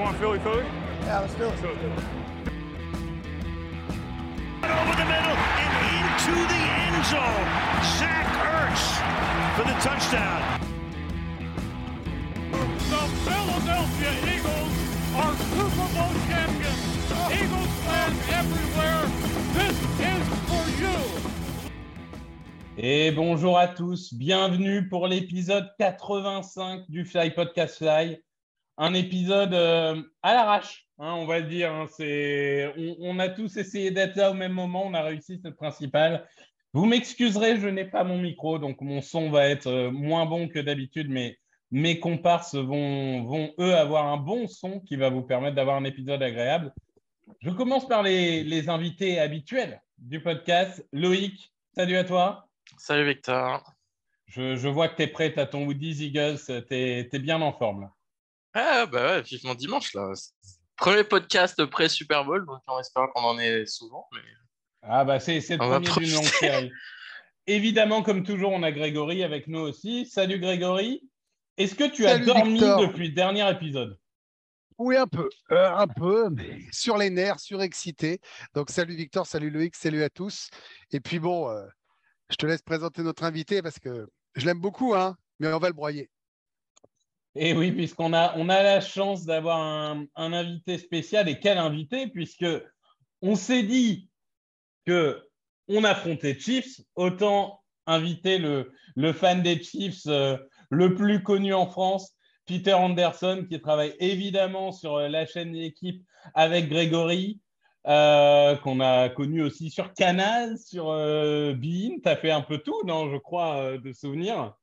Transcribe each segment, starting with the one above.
want Philly Philly? Yeah, let's do it. Over the middle and into the end zone. Zach Ertz for the touchdown. The Philadelphia Eagles are Super Bowl champions. Eagles fans everywhere, this is for you. Et bonjour à tous, bienvenue pour l'épisode 85 du Fly Podcast Fly. Un épisode euh, à l'arrache, hein, on va le dire. hein. C'est- on, on a tous essayé d'être là au même moment, on a réussi, c'est le principal. Vous m'excuserez, je n'ai pas mon micro, donc mon son va être euh, moins bon que d'habitude, mais mes comparses vont, vont, eux, avoir un bon son qui va vous permettre d'avoir un épisode agréable. Je commence par les, les invités habituels du podcast. Loïc, salut à toi. Salut Victor. Je, je vois que tu es prêt à ton Woody's Eagles, tu es, bien en forme. Là. Ah bah ouais, vivement dimanche là. Premier podcast pré-Super Bowl, donc on espère qu'on en est souvent. Mais... Ah bah c'est c'est le On va premier d'une longue série. Évidemment, comme toujours, on a Grégory avec nous aussi. Salut Grégory. Est-ce que tu Salut, as dormi Victor. depuis le dernier épisode? Oui, un peu, euh, un peu, mais sur les nerfs, surexcité. Donc, salut Victor, salut Loïc, salut à tous. Et puis bon, euh, je te laisse présenter notre invité parce que je l'aime beaucoup, hein, mais on va le broyer. Et oui, puisqu'on a, on a la chance d'avoir un, invité spécial. Et quel invité? Puisque on s'est dit que on affrontait Chiefs, autant inviter le, le fan des Chiefs euh, le plus connu en France, Peter Anderson, qui travaille évidemment sur euh, la chaîne d'équipe avec Grégory, euh, qu'on a connu aussi sur Canal, sur euh, Bein. Tu as fait un peu tout, non, je crois, de souvenirs.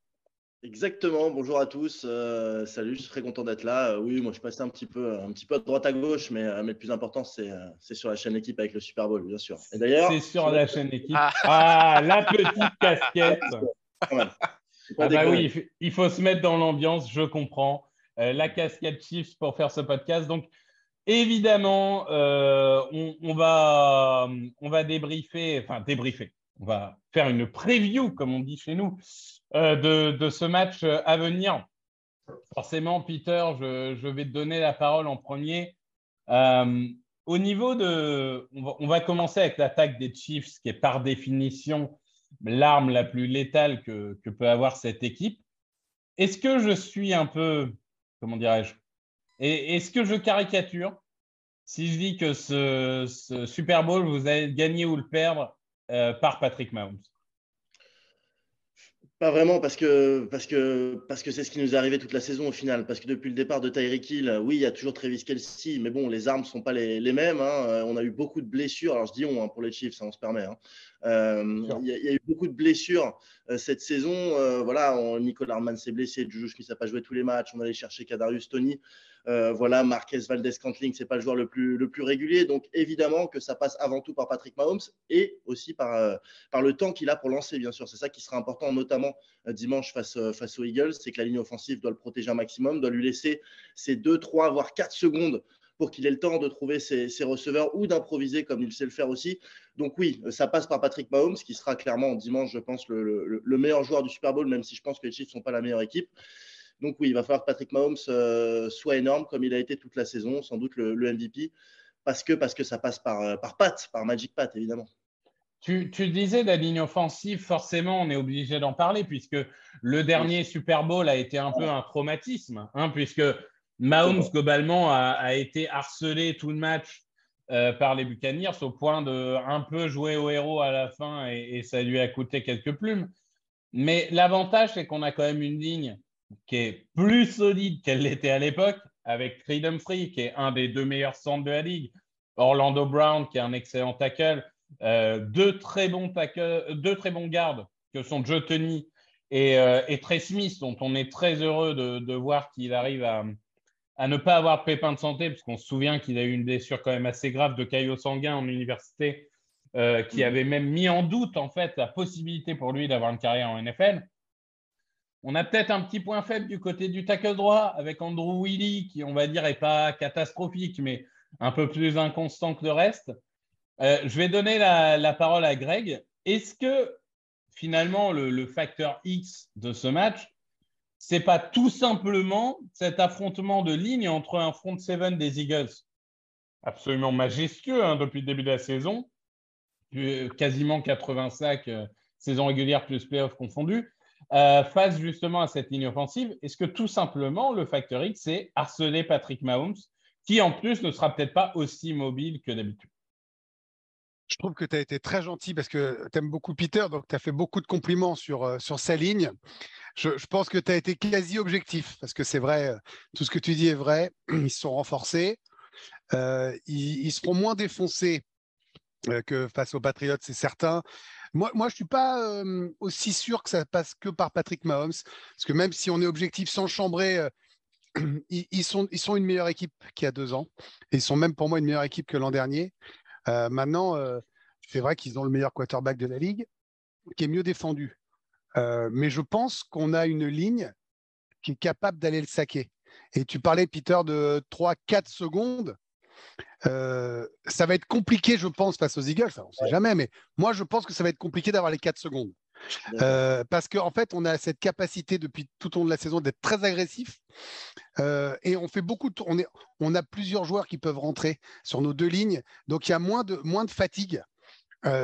Exactement, bonjour à tous, euh, salut, je suis très content d'être là. Euh, oui, moi je passais un petit peu, un petit peu à droite à gauche, mais, euh, mais le plus important c'est euh, c'est sur la chaîne équipe avec le Super Bowl, bien sûr. Et d'ailleurs, C'est sur la chaîne équipe. Ah. Ah, la petite casquette. pas Ah bah oui, il faut- il faut se mettre dans l'ambiance, je comprends. Euh, la casquette Chiefs pour faire ce podcast. Donc, évidemment, euh, on, on va, on va débriefer, enfin débriefer. On va faire une preview, comme on dit chez nous, euh, de, ce match euh, à venir. Forcément, Peter, je, vais te donner la parole en premier. Euh, au niveau de. On va, commencer avec l'attaque des Chiefs, qui est par définition l'arme la plus létale que, peut avoir cette équipe. Est-ce que je suis un peu. Comment dirais-je Est-ce que je caricature si je dis que ce, Super Bowl, vous allez le gagner ou le perdre euh, par Patrick Mahomes Pas vraiment parce que parce que parce que c'est ce qui nous est arrivé toute la saison au final. Parce que depuis le départ de Tyreek Hill, oui, il y a toujours Travis Kelsey, mais bon, les armes sont pas les, les mêmes. hein. Euh, On a eu beaucoup de blessures. Alors je dis on hein, pour les Chiefs, ça, on se permet. hein. Euh. Il y, a- il y a eu beaucoup de blessures euh, cette saison. Euh, voilà, on, Nicolas Harman s'est blessé, Juju Smith n'a pas joué tous les matchs. On allait chercher Kadarius Tony. Euh, voilà, Marquez Valdez Cantling, c'est pas le joueur le plus régulier. Donc évidemment que ça passe avant tout par Patrick Mahomes et aussi par euh, le temps qu'il a pour lancer, bien sûr. C'est ça qui sera important, notamment euh, dimanche face, aux Eagles, c'est que la ligne offensive doit le protéger un maximum, doit lui laisser ses 2, 3, voire 4 secondes pour qu'il ait le temps de trouver ses, receveurs ou d'improviser comme il sait le faire aussi. Donc oui, ça passe par Patrick Mahomes, qui sera clairement dimanche, je pense, le- le meilleur joueur du Super Bowl, même si je pense que les Chiefs ne sont pas la meilleure équipe. Donc oui, il va falloir que Patrick Mahomes euh, soit énorme, comme il a été toute la saison, sans doute le, le MVP, parce que, parce que ça passe par, euh, par Pat, par Magic Pat, évidemment. Tu, tu disais la ligne offensive, forcément, on est obligé d'en parler puisque le dernier Super Bowl a été un peu un traumatisme, hein, puisque Mahomes, globalement, a, a été harcelé tout le match euh, par les Buccaneers au point de un peu jouer au héros à la fin et, et ça lui a coûté quelques plumes. Mais l'avantage, c'est qu'on a quand même une ligne qui est plus solide qu'elle l'était à l'époque, avec Freedom Free, qui est un des deux meilleurs centres de la ligue, Orlando Brown, qui est un excellent tackle, euh, deux, très bons tackle, deux très bons gardes, que sont Joe Tony et, euh, et Trey Smith, dont on est très heureux de, de voir qu'il arrive à, à ne pas avoir de pépin de santé, parce qu'on se souvient qu'il a eu une blessure quand même assez grave de caillot sanguin en université, euh, qui avait même mis en doute en fait la possibilité pour lui d'avoir une carrière en NFL. On a peut-être un petit point faible du côté du tackle droit avec Andrew Willy, qui on va dire est pas catastrophique, mais un peu plus inconstant que le reste. Euh, je vais donner la, parole à Greg. Est-ce que finalement le, facteur X de ce match, c'est pas tout simplement cet affrontement de ligne entre un front seven des Eagles, absolument majestueux hein, depuis le début de la saison, quasiment 80 sacs, euh, saison régulière plus playoff confondus, euh, face justement à cette ligne offensive Est-ce que tout simplement le facteur X, c'est harceler Patrick Mahomes, qui en plus ne sera peut-être pas aussi mobile que d'habitude? Je trouve que tu as été très gentil parce que tu aimes beaucoup Peter, donc tu as fait beaucoup de compliments sur, euh, sur sa ligne. Je, pense que tu as été quasi objectif parce que c'est vrai, euh, tout ce que tu dis est vrai. Ils se sont renforcés. ils, seront moins défoncés que face aux Patriots, c'est certain. Moi, je ne suis pas aussi sûr que ça passe que par Patrick Mahomes, parce que même si on est objectif sans chambrer, ils, sont, une meilleure équipe qu'il y a deux ans. Ils sont même pour moi une meilleure équipe que l'an dernier. maintenant, c'est vrai qu'ils ont le meilleur quarterback de la ligue, qui est mieux défendu. mais je pense qu'on a une ligne qui est capable d'aller le saquer. Et tu parlais, Peter, de 3-4 secondes. Euh, ça va être compliqué, je pense, face aux Eagles. on ne sait jamais, mais moi, je pense que ça va être compliqué d'avoir les 4 secondes. Euh, parce qu'en en fait, on a cette capacité depuis tout au long de la saison d'être très agressif euh, et on fait beaucoup de, on, est, on a plusieurs joueurs qui peuvent rentrer sur nos deux lignes, donc il y a moins de, moins de fatigue,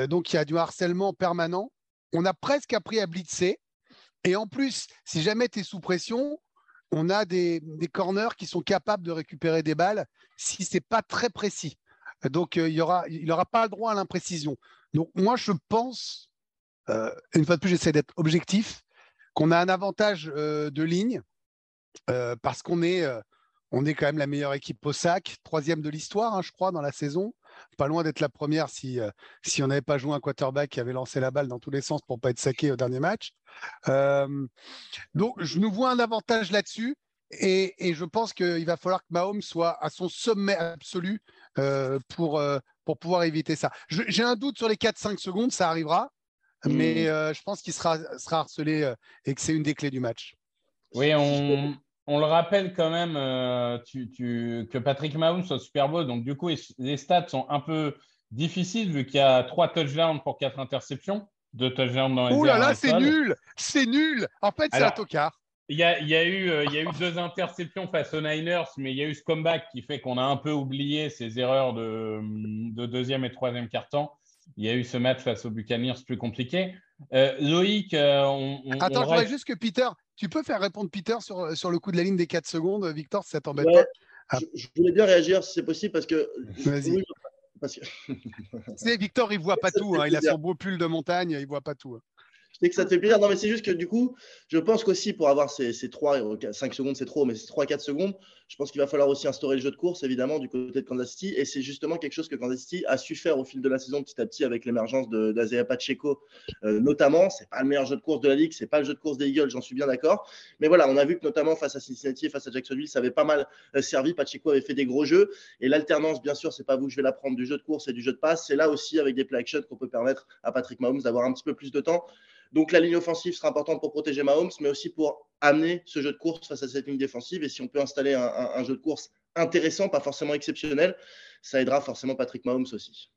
donc il y a du harcèlement permanent. On a presque appris à blitzer et en plus, si jamais tu es sous pression, on a des, corners qui sont capables de récupérer des balles si ce n'est pas très précis. Donc, euh, il n'aura aura pas le droit à l'imprécision. Donc, moi, je pense, euh, une fois de plus, j'essaie d'être objectif, qu'on a un avantage euh, de ligne parce qu'on est, on est quand même la meilleure équipe au sac, troisième de l'histoire, hein, je crois, dans la saison pas loin d'être la première si, euh, si on n'avait pas joué un quarterback qui avait lancé la balle dans tous les sens pour ne pas être saqué au dernier match. Euh, donc, je nous vois un avantage là-dessus. Et, et, je pense qu'il va falloir que Mahomes soit à son sommet absolu euh, pour, pour pouvoir éviter ça. J'ai un doute sur les 4-5 secondes, ça arrivera, mais mmh. je pense qu'il sera, sera harcelé et que c'est une des clés du match. Oui, on, on le rappelle quand même euh, que Patrick Mahomes soit Super Bowl, donc du coup, les stats sont un peu difficiles vu qu'il y a trois touchdowns pour quatre interceptions, deux touchdowns dans les Ouh là là, c'est nul, c'est nul. En fait, c'est un tocard. Il y, a, eu, euh, il y a eu deux interceptions face aux Niners, mais il y a eu ce comeback qui fait qu'on a un peu oublié ces erreurs de, deuxième et troisième quart-temps. Il y a eu ce match face aux Buccaneers plus compliqué. Euh, Loïc, on, Attends, je voudrais juste que Peter, tu peux faire répondre Peter sur, sur le coup de la ligne des 4 secondes, Victor, si ça t'embête pas? ah. je, voulais bien réagir si c'est possible parce que. Vas-y. Parce que... Victor, il voit pas tout. Hein, il a son beau pull de montagne, il voit pas tout. Hein que ça te fait plaisir. Non, mais c'est juste que du coup, je pense qu'aussi pour avoir ces, ces 3, 5 secondes, c'est trop, mais ces 3-4 secondes, je pense qu'il va falloir aussi instaurer le jeu de course, évidemment, du côté de Kansas City. Et c'est justement quelque chose que Kansas City a su faire au fil de la saison, petit à petit, avec l'émergence d'Azea Pacheco, euh, notamment. C'est pas le meilleur jeu de course de la ligue, c'est pas le jeu de course des Eagles, j'en suis bien d'accord. Mais voilà, on a vu que notamment face à Cincinnati et face à Jacksonville, ça avait pas mal euh, servi. Pacheco avait fait des gros jeux. Et l'alternance, bien sûr, c'est pas vous je vais la prendre du jeu de course et du jeu de passe. C'est là aussi, avec des play action, qu'on peut permettre à Patrick Mahomes d'avoir un petit peu plus de temps. Donc la ligne offensive sera importante pour protéger Mahomes, mais aussi pour amener ce jeu de course face à cette ligne défensive. Et si on peut installer un, jeu de course intéressant, pas forcément exceptionnel, ça aidera forcément Patrick Mahomes aussi.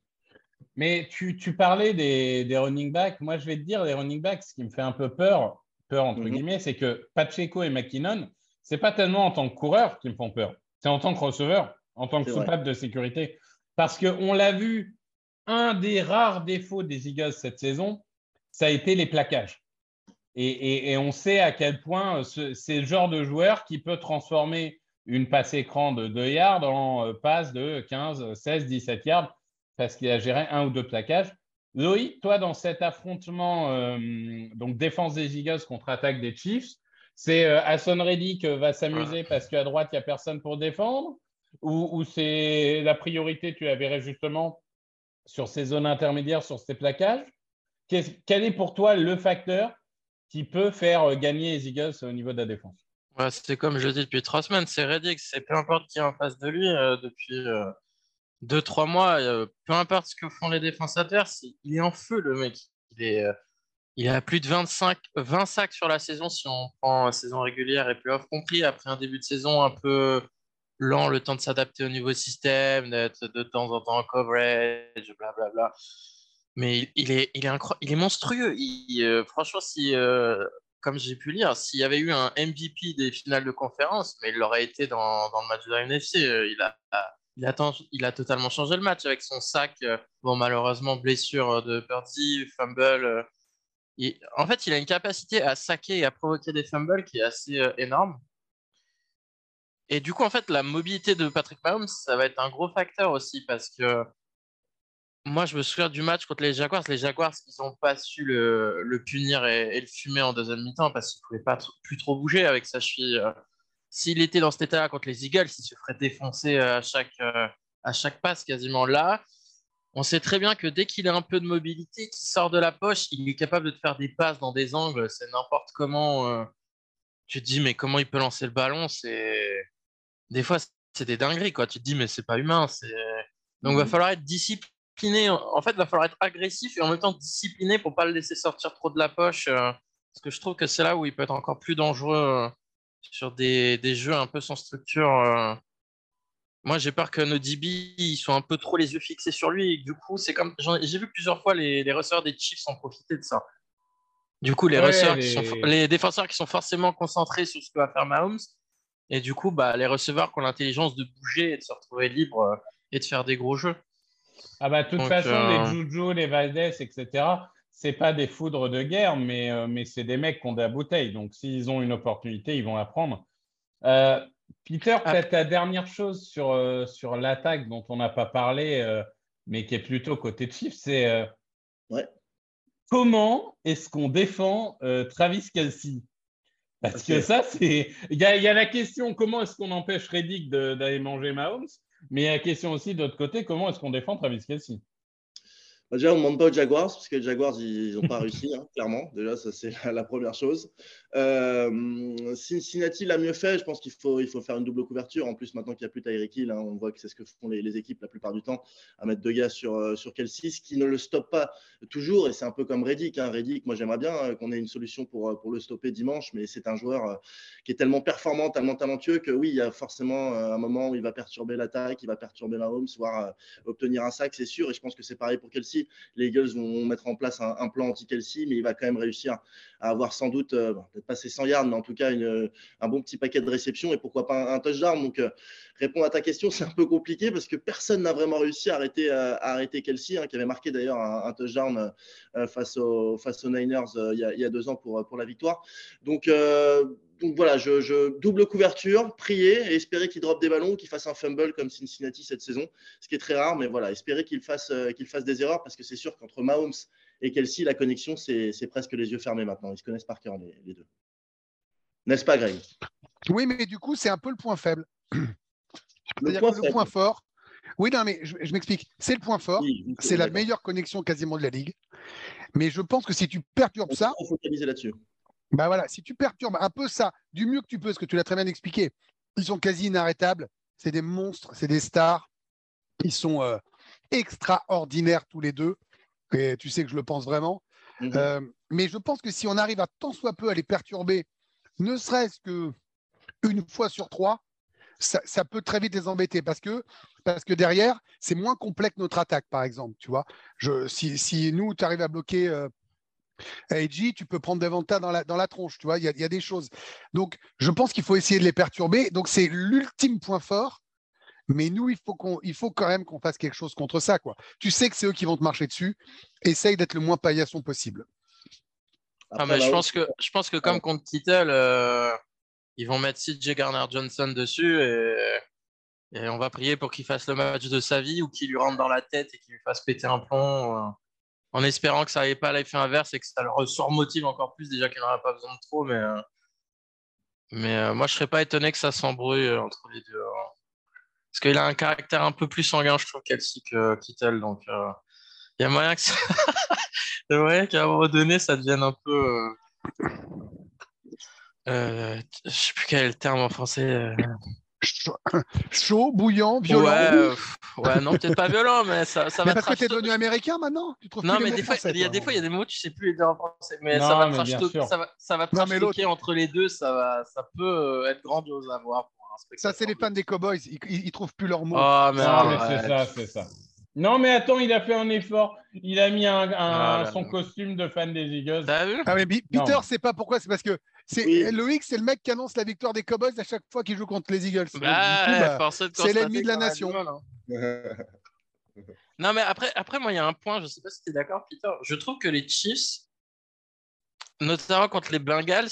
Mais tu, parlais des, running backs. Moi, je vais te dire, les running backs, ce qui me fait un peu peur, peur entre mhm. guillemets, c'est que Pacheco et McKinnon, c'est pas tellement en tant que coureur qui me font peur, c'est en tant que receveur, en tant que soupape de sécurité. Parce qu'on l'a vu, un des rares défauts des Eagles cette saison, ça a été les plaquages. Et, on sait à quel point euh, c'est le genre de joueur qui peut transformer une passe écran de 2 yards en euh, passe de 15, 16, 17 yards parce qu'il a géré un ou deux plaquages. Loïc, toi, dans cet affrontement, euh, donc défense des Eagles contre attaque des Chiefs, c'est Hassan Reddick va s'amuser parce qu'à droite, il n'y a personne pour défendre? Ou, ou c'est la priorité, tu la verrais justement sur ces zones intermédiaires, sur ces plaquages? Quel est pour toi le facteur qui peut faire euh, gagner les Eagles au niveau de la défense? C'est comme je dis depuis trois semaines, c'est Reddick, c'est peu importe qui est en face de lui euh, depuis euh, deux, trois mois, peu importe ce que font les défenses adverses, il est en feu le mec. Il, a plus de 25, 20 sacs sur la saison si on prend saison régulière et playoff compris, après un début de saison un peu lent, le temps de s'adapter au nouveau système, d'être de temps en temps en coverage, blablabla. Bla, bla mais il, est, il, est, il est monstrueux. Euh, franchement, si, euh, comme j'ai pu lire, s'il y avait eu un MVP des finales de conférence, mais il l'aurait été dans, dans, le match de la NFC. Il a, il, a, il a totalement changé le match avec son sac. Bon, malheureusement, blessure de Purdy, fumble. en fait, il a une capacité à saquer et à provoquer des fumbles qui est assez énorme. Et du coup, en fait, la mobilité de Patrick Mahomes, ça va être un gros facteur aussi parce que moi, je me souviens du match contre les Jaguars. Les Jaguars, ils n'ont pas su le, punir et, le fumer en deuxième mi-temps parce qu'il ne pouvait pas plus trop bouger avec sa cheville. Euh. S'il était dans cet état-là contre les Eagles, il se ferait défoncer à chaque, euh, à chaque passe quasiment là. On sait très bien que dès qu'il a un peu de mobilité, qu'il sort de la poche, il est capable de te faire des passes dans des angles. C'est n'importe comment. Euh. Tu te dis, mais comment il peut lancer le ballon? C'est des fois, c'est des dingueries, quoi. Tu te dis, mais c'est pas humain. Donc, il va mmh falloir être discipliné. En fait, il va falloir être agressif et en même temps discipliné pour pas le laisser sortir trop de la poche. Euh, parce que je trouve que c'est là où il peut être encore plus dangereux euh, sur des, des, jeux un peu sans structure. Euh. Moi, j'ai peur que nos DB ils soient un peu trop les yeux fixés sur lui. Et du coup, c'est comme j'ai vu plusieurs fois les, les receveurs des Chiefs en profiter de ça. Du coup, les, les... les défenseurs qui sont forcément concentrés sur ce que va faire Mahomes, et du coup, bah, les receveurs qui ont l'intelligence de bouger et de se retrouver libre euh, et de faire des gros jeux. Ah bah, de toute façon, les euh, Juju, les Valdez, etc., c'est pas des foudres de guerre, mais, euh, mais c'est des mecs qui ont de la bouteille. Donc, s'ils ont une opportunité, ils vont la prendre. Peter, ah. peut-être la dernière chose sur, sur l'attaque dont on n'a pas parlé, mais qui est plutôt côté de Chiefs, c'est ouais. comment est-ce qu'on défend Travis Kelsey parce que ça, c'est. Il y, a la question comment est-ce qu'on empêche Reddick d'aller manger Mahomes, mais il y a la question aussi de l'autre côté comment est-ce qu'on défend Travis Kelsey bah, déjà, on ne demande pas aux Jaguars, parce que les Jaguars, ils n'ont pas réussi, hein, clairement. Déjà, ça, c'est la première chose. Euh, Cincinnati l'a mieux fait. Je pense qu'il faut, il faut faire une double couverture. En plus, maintenant qu'il n'y a plus Tyreek Hill, hein, on voit que c'est ce que font les, équipes la plupart du temps, à mettre deux gars sur, euh, sur Kelsey, qui ne le stoppe pas toujours. Et c'est un peu comme Reddick. Hein. Reddick, moi, j'aimerais bien euh, qu'on ait une solution pour, pour le stopper dimanche, mais c'est un joueur qui est tellement performant, tellement talentueux que oui, il y a forcément un moment où il va perturber l'attaque, il va perturber Mahomes, voire obtenir un sac, c'est sûr. Et je pense que c'est pareil pour Kelsey les Eagles vont mettre en place un, plan anti-Kelsey, mais il va quand même réussir à avoir sans doute, euh, peut-être pas ses 100 yards, mais en tout cas un bon petit paquet de réceptions et pourquoi pas un, touchdown. Donc, euh, répondre à ta question, c'est un peu compliqué parce que personne n'a vraiment réussi à arrêter, euh, Kelsey, hein, qui avait marqué d'ailleurs un, touchdown face aux Niners il y, a, deux ans pour, pour la victoire. Donc, donc voilà, je, double couverture, prier et espérer qu'il drop des ballons, qu'il fasse un fumble comme Cincinnati cette saison, ce qui est très rare, mais voilà, espérer qu'il fasse, euh, qu'il fasse des erreurs parce que c'est sûr qu'entre Mahomes et Kelsey, la connexion, c'est presque les yeux fermés maintenant. Ils se connaissent par cœur, les, deux. N'est-ce pas, Greg? Oui, mais du coup, c'est un peu le point faible. Le, point, le point fort. Oui, non, mais je, m'explique. C'est le point fort. c'est la meilleure connexion quasiment de la ligue. Mais je pense que si tu perturbes ça. Il faut focaliser là-dessus. Bah voilà, si tu perturbes un peu ça, du mieux que tu peux, ce que tu l'as très bien expliqué, ils sont quasi inarrêtables. C'est des monstres, c'est des stars. Ils sont euh, extraordinaires tous les deux. Et tu sais que je le pense vraiment. Mhm. Euh, mais je pense que si on arrive à tant soit peu à les perturber, ne serait-ce que une fois sur trois, ça, peut très vite les embêter parce que, parce que derrière, c'est moins complexe notre attaque, par exemple. Tu vois, je, si, si nous, tu arrives à bloquer euh, AJ, tu peux prendre Devonta dans la, dans la tronche, tu vois, il y, a des choses. Donc, je pense qu'il faut essayer de les perturber. Donc, c'est l'ultime point fort. Mais nous, il faut, qu'on, il faut quand même qu'on fasse quelque chose contre ça. Quoi. Tu sais que c'est eux qui vont te marcher dessus. Essaye d'être le moins paillasson possible. ah, mais je, pense que, je pense que comme contre Kittle, euh, ils vont mettre CJ Garner-Johnson dessus et, et, on va prier pour qu'il fasse le match de sa vie ou qu'il lui rentre dans la tête et qu'il lui fasse péter un plomb. Euh en espérant que ça n'avait pas l'effet inverse et que ça le surmotive encore plus, déjà qu'il n'en pas besoin de trop. Mais, euh, mais euh, moi, je ne serais pas étonné que ça s'embrouille euh, entre les deux. Hein. Parce qu'il a un caractère un peu plus sanguin, je trouve, Kelsey que Kittel. Donc, il y a moyen que ça... qu'à un moment donné, ça devienne un peu. je ne sais plus quel est le terme en français chaud, bouillant, violent. Ouais, ouais non, peut-être pas violent, mais ça, ça mais va. Parce que t'es devenu américain maintenant? Tu trouves Non, mais des fois, il y a des fois, il y a des mots, tu sais plus les dire en français, mais ça va te ça va, ça va entre les deux, ça, va, ça peut euh, être grandiose à voir. ça, c'est les fans des Cowboys, ils, ils, trouvent plus leurs mots. Oh, mais, c'est ça, c'est ça. Non, mais attends, il a fait un effort. Il a mis un, un- Ah là son là. costume de fan des Eagles. T'as vu? Ah, mais Non. Peter, c'est pas pourquoi, c'est parce que c'est Oui. Loïc, c'est le mec qui annonce la victoire des Cowboys à chaque fois qu'il joue contre les Eagles. Donc, du coup, Bah, bah, c'est l'ennemi de la nation. hein. Non, mais après, après, moi, il y a un point, je sais pas si tu es d'accord, Peter. Je trouve que les Chiefs, notamment contre les Bengals,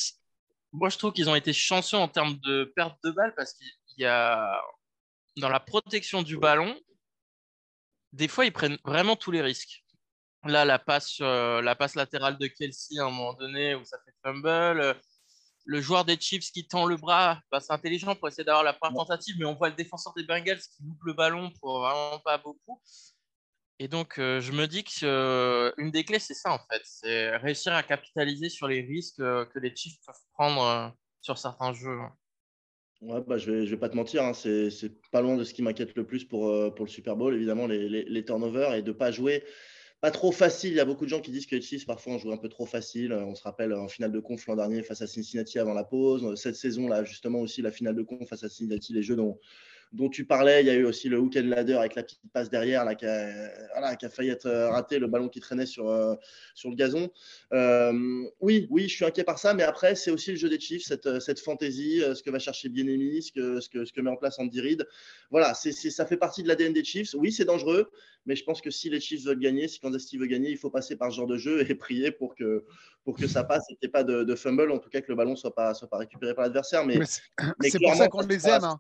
moi, je trouve qu'ils ont été chanceux en termes de perte de balles parce qu'il y a, dans la protection du ballon, des fois, ils prennent vraiment tous les risques. Là, la passe, euh, la passe latérale de Kelsey à un moment donné où ça fait fumble. Le joueur des Chiefs qui tend le bras, bah, c'est intelligent pour essayer d'avoir la première tentative, mais on voit le défenseur des Bengals qui loupe le ballon pour vraiment pas beaucoup. Et donc, euh, je me dis que euh, une des clés, c'est ça en fait, c'est réussir à capitaliser sur les risques euh, que les Chiefs peuvent prendre sur certains jeux. Ouais, bah, je vais, je vais pas te mentir, hein, c'est, pas loin de ce qui m'inquiète le plus pour, pour le Super Bowl, évidemment, les, les, les turnovers et de pas jouer pas trop facile. Il y a beaucoup de gens qui disent que les Chiefs, parfois, ont joué un peu trop facile. Euh, On se rappelle en finale de conf l'an dernier face à Cincinnati avant la pause. Cette saison-là, justement, aussi la finale de conf face à Cincinnati, les jeux dont, dont tu parlais. Il y a eu aussi le hook and ladder avec la petite passe derrière là, qui, a, voilà, qui a failli être euh, raté, le ballon qui traînait sur, euh, sur le gazon. Euh, oui, oui, je suis inquiet par ça, mais après, c'est aussi le jeu des Chiefs, cette, cette fantaisie, ce que va chercher Bienemi, ce que, ce, que, ce que met en place Andy Reid. Voilà, c'est, c'est, ça fait partie de l'ADN des Chiefs. Oui, c'est dangereux, mais je pense que si les Chiefs veulent gagner, si Kansas City veut gagner, il faut passer par ce genre de jeu et prier pour que, pour que ça passe et qu'il n'y ait pas de, de, fumble, en tout cas que le ballon ne soit pas, soit pas récupéré par l'adversaire. Mais, mais c'est, mais c'est pour ça qu'on les aime. Hein.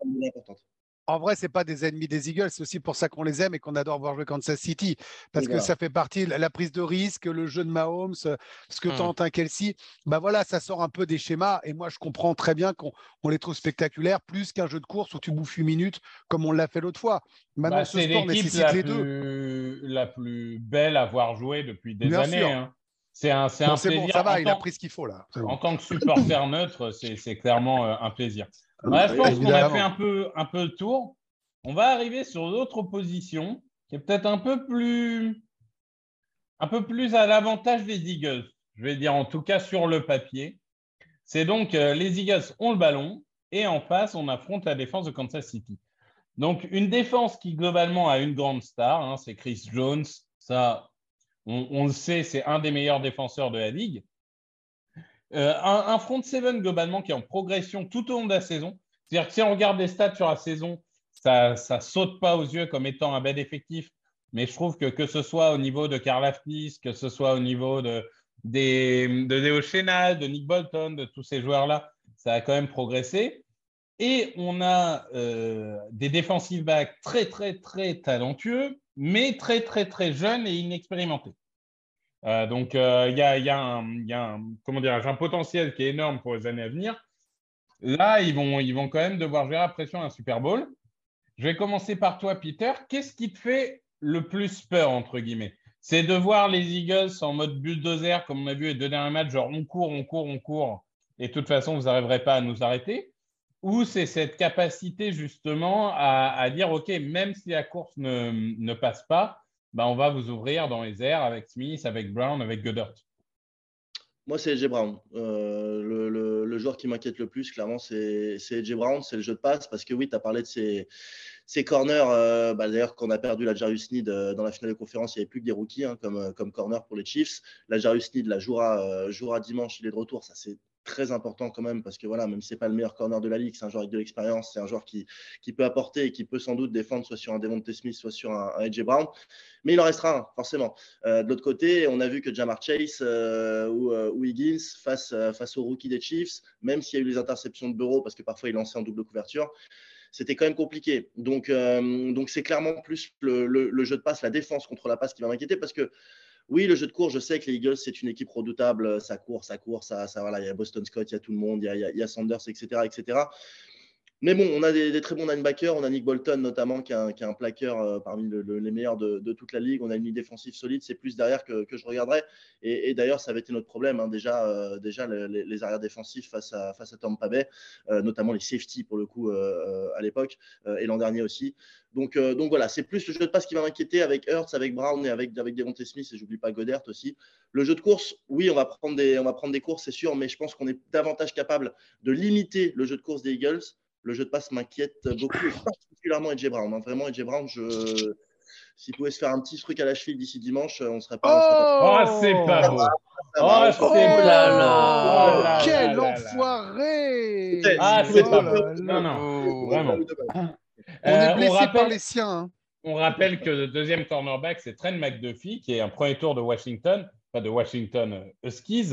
En vrai, c'est pas des ennemis des Eagles, c'est aussi pour ça qu'on les aime et qu'on adore voir jouer Kansas City, parce que ça fait partie de la prise de risque, le jeu de Mahomes, ce que Mmh. tente un Kelsey. Bah voilà, ça sort un peu des schémas et moi je comprends très bien qu'on on les trouve spectaculaires, plus qu'un jeu de course où tu bouffes une minute comme on l'a fait l'autre fois. Maintenant, bah, ce sport nécessite les plus, deux. La plus belle à voir jouer depuis des bien années. C'est un, c'est bon, un plaisir. Bon, ça va, il a pris ce qu'il faut là. En bon. tant que supporter neutre, c'est clairement euh, un plaisir. Je pense qu'on a fait un peu, un peu le tour. On va arriver sur l'autre opposition qui est peut-être un peu plus un peu plus à l'avantage des Eagles. Je vais dire en tout cas sur le papier. C'est donc euh, les Eagles ont le ballon et en face on affronte la défense de Kansas City. Donc une défense qui globalement a une grande star, hein, c'est Chris Jones. Ça, on, le sait, c'est un des meilleurs défenseurs de la ligue. Euh, un, front seven globalement qui est en progression tout au long de la saison. C'est-à-dire que si on regarde les stats sur la saison, ça ne saute pas aux yeux comme étant un bel effectif. Mais je trouve que que ce soit au niveau de Karl Aftis, que ce soit au niveau de, des, de Léo Chenal, de Nick Bolton, de tous ces joueurs-là, ça a quand même progressé. Et on a euh, des defensive backs très, très, très talentueux, mais très, très, très jeunes et inexpérimentés. Euh, donc, il euh, y, a, y, a un, potentiel qui est énorme pour les années à venir. Là, ils vont, ils vont quand même devoir gérer la pression à un Super Bowl. Je vais commencer par toi, Peter. Qu'est-ce qui te fait le plus peur, entre guillemets? C'est de voir les Eagles en mode bulldozer, comme on a vu les deux derniers matchs, genre on court, on court, on court, et de toute façon, vous n'arriverez pas à nous arrêter Ou c'est cette capacité, justement, à, dire, OK, même si la course ne, ne passe pas, bah, on va vous ouvrir dans les airs avec Smith, avec Brown, avec Goddard moi, c'est AJ Brown. Euh, le, le, joueur qui m'inquiète le plus, clairement, c'est AJ Brown. C'est le jeu de passe. Parce que oui, tu as parlé de ses, ses corners. Euh, bah, D'ailleurs, quand on a perdu la Jarius Need euh, dans la finale de conférence, il n'y avait plus que des rookies hein, comme, comme corner pour les Chiefs. La Jarius Need la jouera, euh, jouera dimanche, il est de retour. Ça, c'est très important quand même parce que voilà, même si c'est pas le meilleur corner de la ligue, c'est un joueur avec de l'expérience, c'est un joueur qui, qui peut apporter et qui peut sans doute défendre soit sur un Devontae Smith, soit sur un, un AJ Brown. Mais il en restera un, forcément. Euh, de l'autre côté, on a vu que Jamar Chase euh, ou, euh, ou, Higgins face, face aux rookies des Chiefs, même s'il y a eu les interceptions de Bureau parce que parfois il lançait en double couverture, c'était quand même compliqué. Donc, euh, donc c'est clairement plus le, jeu de passe, la défense contre la passe qui va m'inquiéter parce que oui, le jeu de course, je sais que les Eagles, c'est une équipe redoutable. Ça court, ça court, ça, ça, voilà, il y a Boston Scott, il y a tout le monde, il y a, Sanders, etc., etc. Mais bon, on a des, très bons linebackers. On a Nick Bolton, notamment, qui est un, plaqueur euh, parmi le, le, les meilleurs de, toute la ligue. On a une ligne défensive solide. C'est plus derrière que, je regarderai. Et, d'ailleurs, ça avait été notre problème. Hein. Déjà, euh, déjà les, arrières défensifs face à, face à Tampa Bay, euh, notamment les safety pour le coup à l'époque, et l'an dernier aussi. Donc, voilà, c'est plus le jeu de passe qui va m'inquiéter avec Hurts, avec Brown et avec, avec Devontae Smith. Et j'oublie pas Goddard aussi. Le jeu de course, oui, on va prendre des, on va prendre des courses, c'est sûr. Mais je pense qu'on est davantage capable de limiter le jeu de course des Eagles le jeu de passe m'inquiète beaucoup, particulièrement AJ Brown. Hein. Vraiment, AJ Brown, je, s'il pouvait se faire un petit truc à la cheville d'ici dimanche, on serait pas. on serait pas- Oh, c'est pas beau. Oh, c'est là beau. là. Là Quel là là là. enfoiré. Ah, c'est pas beau. Non, non. Oh. Vraiment. On Euh, est blessé rappelle- par les siens. hein. On rappelle que le deuxième cornerback, c'est Trent McDuffie, qui est un premier tour de Washington, pas de Washington euh, Huskies.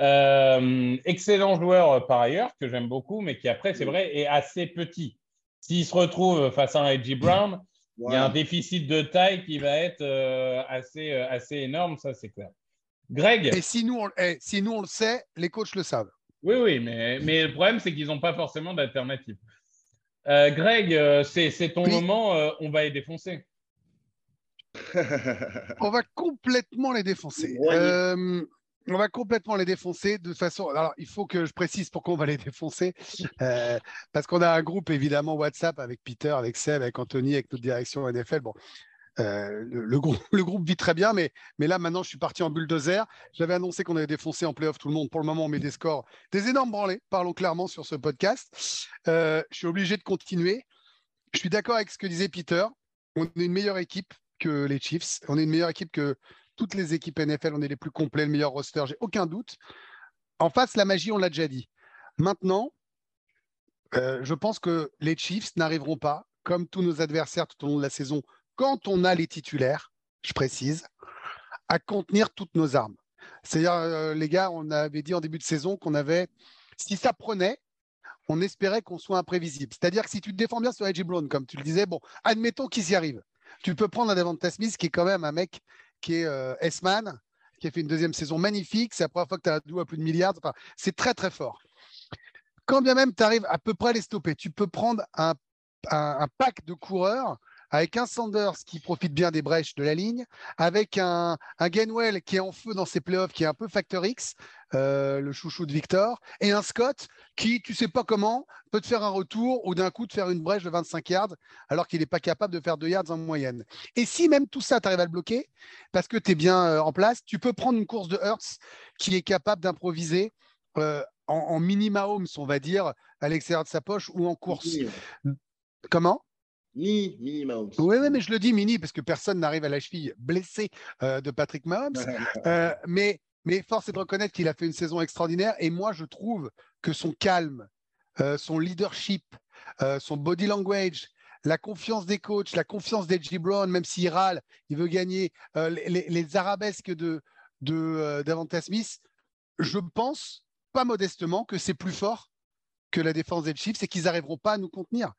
Euh, excellent joueur euh, par ailleurs, que j'aime beaucoup, mais qui après, c'est vrai, est assez petit. S'il se retrouve face à un A.J. Brown, il y a un déficit de taille qui va être euh, assez, assez énorme, ça c'est clair. Greg, Et si nous, on, eh, si nous, on le sait, les coachs le savent. oui, oui, mais, mais le problème, c'est qu'ils n'ont pas forcément d'alternative. Euh, Greg, c'est ton Oui. moment, on va les défoncer. On va complètement les défoncer. Ouais. Euh, on va complètement les défoncer de façon. Alors, il faut que je précise pourquoi on va les défoncer. Euh, parce qu'on a un groupe, évidemment, WhatsApp avec Peter, avec Seb, avec Anthony, avec notre direction NFL. Bon, euh, le, le groupe, le groupe vit très bien, mais, mais là, maintenant, je suis parti en bulldozer. J'avais annoncé qu'on avait défoncé en playoff tout le monde. Pour le moment, on met des scores, des énormes branlés, parlons clairement sur ce podcast. Euh, je suis obligé de continuer. Je suis d'accord avec ce que disait Peter. On est une meilleure équipe que les Chiefs. On est une meilleure équipe que toutes les équipes NFL. On est les plus complets, le meilleur roster, j'ai aucun doute. En face, la magie, on l'a déjà dit. Maintenant, euh, je pense que les Chiefs n'arriveront pas, comme tous nos adversaires tout au long de la saison, quand on a les titulaires, je précise, à contenir toutes nos armes. C'est-à-dire, euh, les gars, on avait dit en début de saison qu'on avait, si ça prenait, on espérait qu'on soit imprévisible. C'est-à-dire que si tu te défends bien sur AJ Brown, comme tu le disais, bon, admettons qu'ils y arrivent. Tu peux prendre un Devonta Smith qui est quand même un mec qui est euh, S-Man, qui a fait une deuxième saison magnifique. C'est la première fois que tu as duo à plus de milliards. C'est très, très fort. Quand bien même tu arrives à peu près à les stopper, tu peux prendre un pack de coureurs avec un Sanders qui profite bien des brèches de la ligne, avec un, un Gainwell qui est en feu dans ses playoffs, qui est un peu facteur X, euh, le chouchou de Victor, et un Scott qui, tu sais pas comment, peut te faire un retour ou d'un coup te faire une brèche de 25 yards alors qu'il n'est pas capable de faire 2 yards en moyenne. Et si même tout ça, tu arrives à le bloquer, parce que tu es bien euh, en place, tu peux prendre une course de Hertz qui est capable d'improviser euh, en, en mini Mahomes, on va dire, à l'extérieur de sa poche ou en course. Comment? Mini, mini Mahomes. Oui, oui, mais je le dis mini parce que personne n'arrive à la cheville blessée euh, de Patrick Mahomes. Euh, mais, mais force est de reconnaître qu'il a fait une saison extraordinaire. Et moi, je trouve que son calme, euh, son leadership, son body language, la confiance des coachs, la confiance d'Edgy Brown, même s'il râle, il veut gagner, les, arabesques de, de Davante Smith, je pense, pas modestement, que c'est plus fort que la défense des Chiefs et qu'ils n'arriveront pas à nous contenir.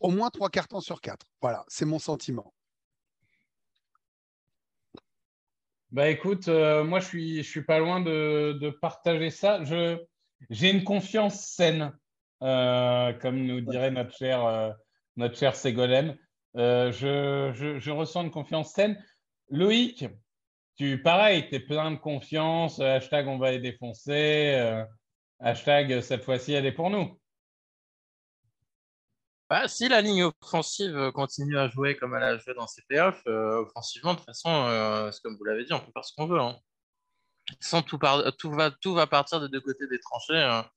Au moins trois cartons sur quatre. Voilà, c'est mon sentiment. Bah écoute, euh, moi je suis, je suis pas loin de, de partager ça. Je, j'ai une confiance saine, euh, comme nous dirait notre cher, euh, notre cher Ségolène. Je, je, je ressens une confiance saine. Loïc, tu pareil, tu es plein de confiance. Hashtag on va les défoncer. hashtag cette fois-ci elle est pour nous. Bah, si la ligne offensive euh, continue à jouer comme elle a joué dans ses playoffs, euh, offensivement, de toute façon, euh, comme vous l'avez dit, on peut faire ce qu'on veut. Hein. Sans tout, tout, va, tout va partir des deux côtés des tranchées. hein.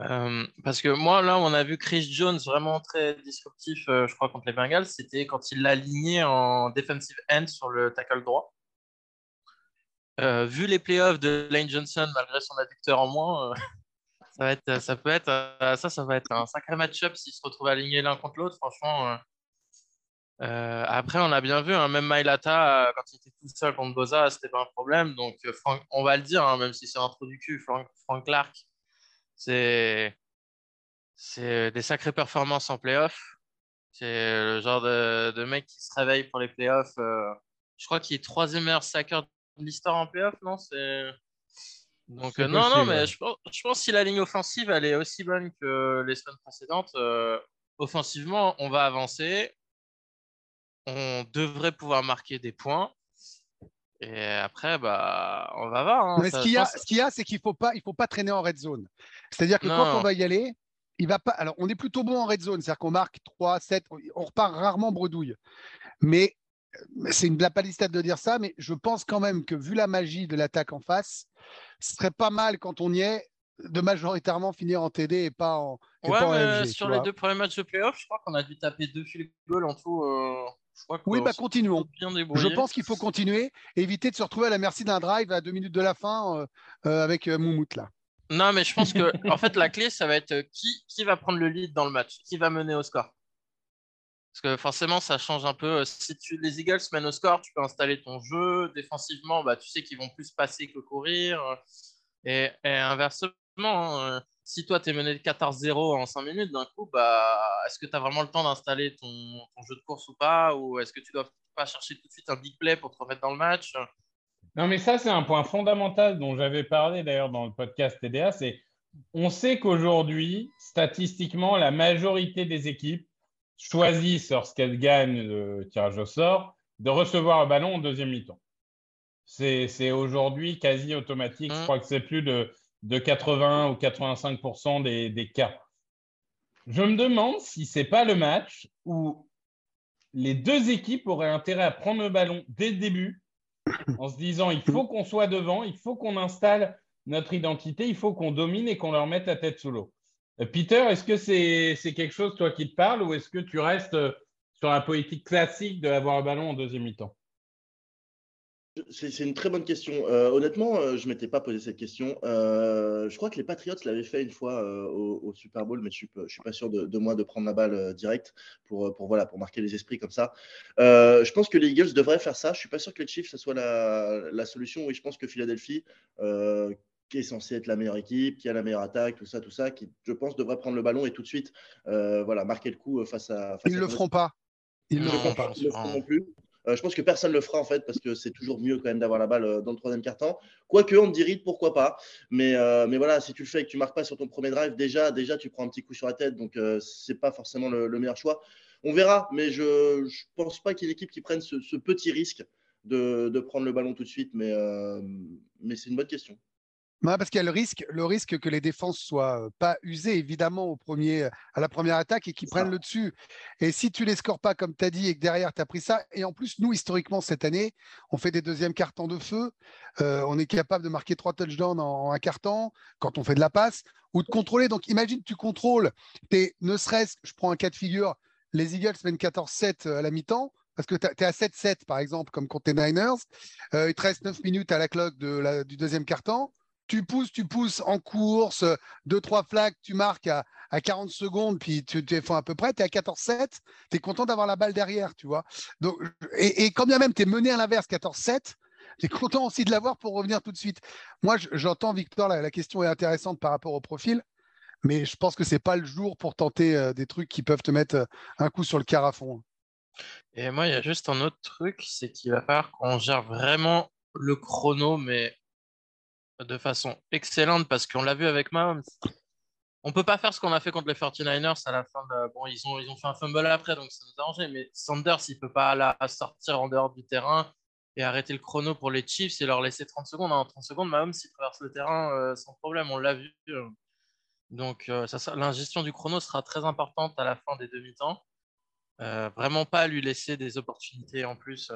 Euh, parce que moi, là, on a vu Chris Jones vraiment très disruptif, je crois, contre les Bengals. C'était quand il l'a aligné en defensive end sur le tackle droit. Vu les playoffs de Lane Johnson, malgré son adducteur en moins, ça, va être, ça peut être euh, ça, ça va être un sacré match-up s'ils se retrouvent alignés l'un contre l'autre. Franchement, euh, euh, après, on a bien vu, hein, même Mailata, quand il était tout seul contre Boza, c'était pas un problème. Donc, on va le dire, hein, même si c'est un trou du cul, Frank, Clark, c'est des sacrées performances en playoff. C'est le genre de, de mec qui se réveille pour les playoffs. je crois qu'il est troisième meilleur sacker de l'histoire en playoff, non C'est donc euh, non, non, mais ouais. je pense, je pense que si la ligne offensive elle est aussi bonne que les semaines précédentes, euh, offensivement, on va avancer. On devrait pouvoir marquer des points. Et après, bah, on va voir. hein. Mais Ça, ce qu'il y a, pense- ce qu'il y a, c'est qu'il faut pas, il faut pas traîner en red zone. C'est-à-dire que Non. quand on va y aller, il va pas. Alors, on est plutôt bon en red zone, c'est-à-dire qu'on marque 3, 7, on repart rarement bredouille. Mais c'est une la palissade de dire ça, mais je pense quand même que vu la magie de l'attaque en face, ce serait pas mal quand on y est de majoritairement finir en TD et pas en, et Ouais, pas en mais FG, tu sur les vois. deux premiers matchs de playoff, je crois qu'on a dû taper deux field goals en tout. euh, Je crois Oui, bah continuons. Je pense qu'il faut continuer, éviter de se retrouver à la merci d'un drive à deux minutes de la fin euh, euh, avec Moumout là. Non, mais je pense que en fait, la clé, ça va être qui, qui va prendre le lead dans le match, qui va mener au score? Parce que forcément, ça change un peu. Si tu, les Eagles mènent au score, tu peux installer ton jeu. Défensivement, bah, tu sais qu'ils vont plus passer que courir. Et, inversement, hein, si toi, tu es mené de 14-0 en 5 minutes, d'un coup, bah, est-ce que tu as vraiment le temps d'installer ton, ton jeu de course ou pas? Ou est-ce que tu dois pas chercher tout de suite un big play pour te remettre dans le match? Non, mais ça, c'est un point fondamental dont j'avais parlé d'ailleurs dans le podcast TDA. C'est on sait qu'aujourd'hui, statistiquement, la majorité des équipes choisissent, lorsqu'elles gagnent le tirage au sort, de recevoir le ballon en deuxième mi-temps. C'est aujourd'hui quasi automatique. Je Mm. crois que c'est plus de, de 80 ou 85 des, des cas. Je me demande si c'est pas le match où les deux équipes auraient intérêt à prendre le ballon dès le début en se disant il faut qu'on soit devant, il faut qu'on installe notre identité, il faut qu'on domine et qu'on leur mette la tête sous l'eau. Euh, Peter, est-ce que c'est quelque chose, toi, qui te parle ou est-ce que tu restes euh, sur la politique classique de avoir le ballon en deuxième mi-temps? C'est une très bonne question. Euh, honnêtement, je ne m'étais pas posé cette question. Je crois que les Patriots l'avaient fait une fois au, Super Bowl, mais je ne suis, pas- sûr de, moi de prendre la balle euh, direct pour, pour, voilà, pour marquer les esprits comme ça. Je pense que les Eagles devraient faire ça. Je ne suis pas sûr que les Chiefs, ce soit la, la solution. Oui, je pense que Philadelphie, qui est censée être la meilleure équipe, qui a la meilleure attaque, tout ça, tout ça, qui, je pense, devrait prendre le ballon et tout de suite euh, voilà, marquer le coup euh, face à. Face Ils à le feront pas. Ils le Non, feront pas. ils le feront non plus. Euh, je pense que personne ne le fera en fait parce que c'est toujours mieux quand même d'avoir la balle euh, dans le troisième quart-temps. Quoique on te dit pourquoi pas. Mais, euh, mais voilà, si tu le fais et que tu marques pas sur ton premier drive, déjà, déjà tu prends un petit coup sur la tête, donc c'est pas forcément le, le meilleur choix. On verra, mais je ne pense pas qu'il y ait une équipe qui prenne ce, ce petit risque de, de prendre le ballon tout de suite, mais, mais c'est une bonne question. Parce qu'il y a le risque, le risque que les défenses soient euh, pas usées, évidemment, au premier, à la première attaque et qu'ils prennent le dessus. Et si tu les scores pas comme tu as dit et que derrière tu as pris ça, et en plus, nous, historiquement, cette année, on fait des deuxièmes cartons de feu. euh, on est capable de marquer trois touchdowns en, en un carton quand on fait de la passe ou de contrôler. Donc, imagine, tu contrôles, t'es, ne serait-ce, je prends un cas de figure, les Eagles mènent 14-7 à la mi-temps. Parce que tu es à 7-7, par exemple, comme contre les Niners. Euh, il te reste 9 minutes à la cloque de la- du deuxième carton tu pousses, tu pousses en course, euh, deux, trois flags, tu marques à, à 40 secondes, puis tu es à peu près, tu es à 14-7, tu es content d'avoir la balle derrière, tu vois. Et, quand bien même tu es mené à l'inverse 14-7, tu es content aussi de l'avoir pour revenir tout de suite. Moi, je- j'entends, Victor, la, question est intéressante par rapport au profil, mais je pense que c'est pas le jour pour tenter euh, des trucs qui peuvent te mettre euh, un coup sur le carafon. Et moi, il y a juste un autre truc, c'est qu'il va falloir qu'on gère vraiment le chrono, mais de façon excellente, parce qu'on l'a vu avec Mahomes. On peut pas faire ce qu'on a fait contre les 49ers à la fin de... Bon, ils ont, ils ont fait un fumble après, donc ça nous a arrangé, mais Sanders, il peut pas la sortir en dehors du terrain et arrêter le chrono pour les Chiefs et leur laisser 30 secondes. En 30 secondes, Mahomes, il traverse le terrain euh, sans problème, on l'a vu. euh. Donc, euh, ça, ça- la gestion du chrono sera très importante à la fin des demi-temps. Vraiment pas lui laisser des opportunités en plus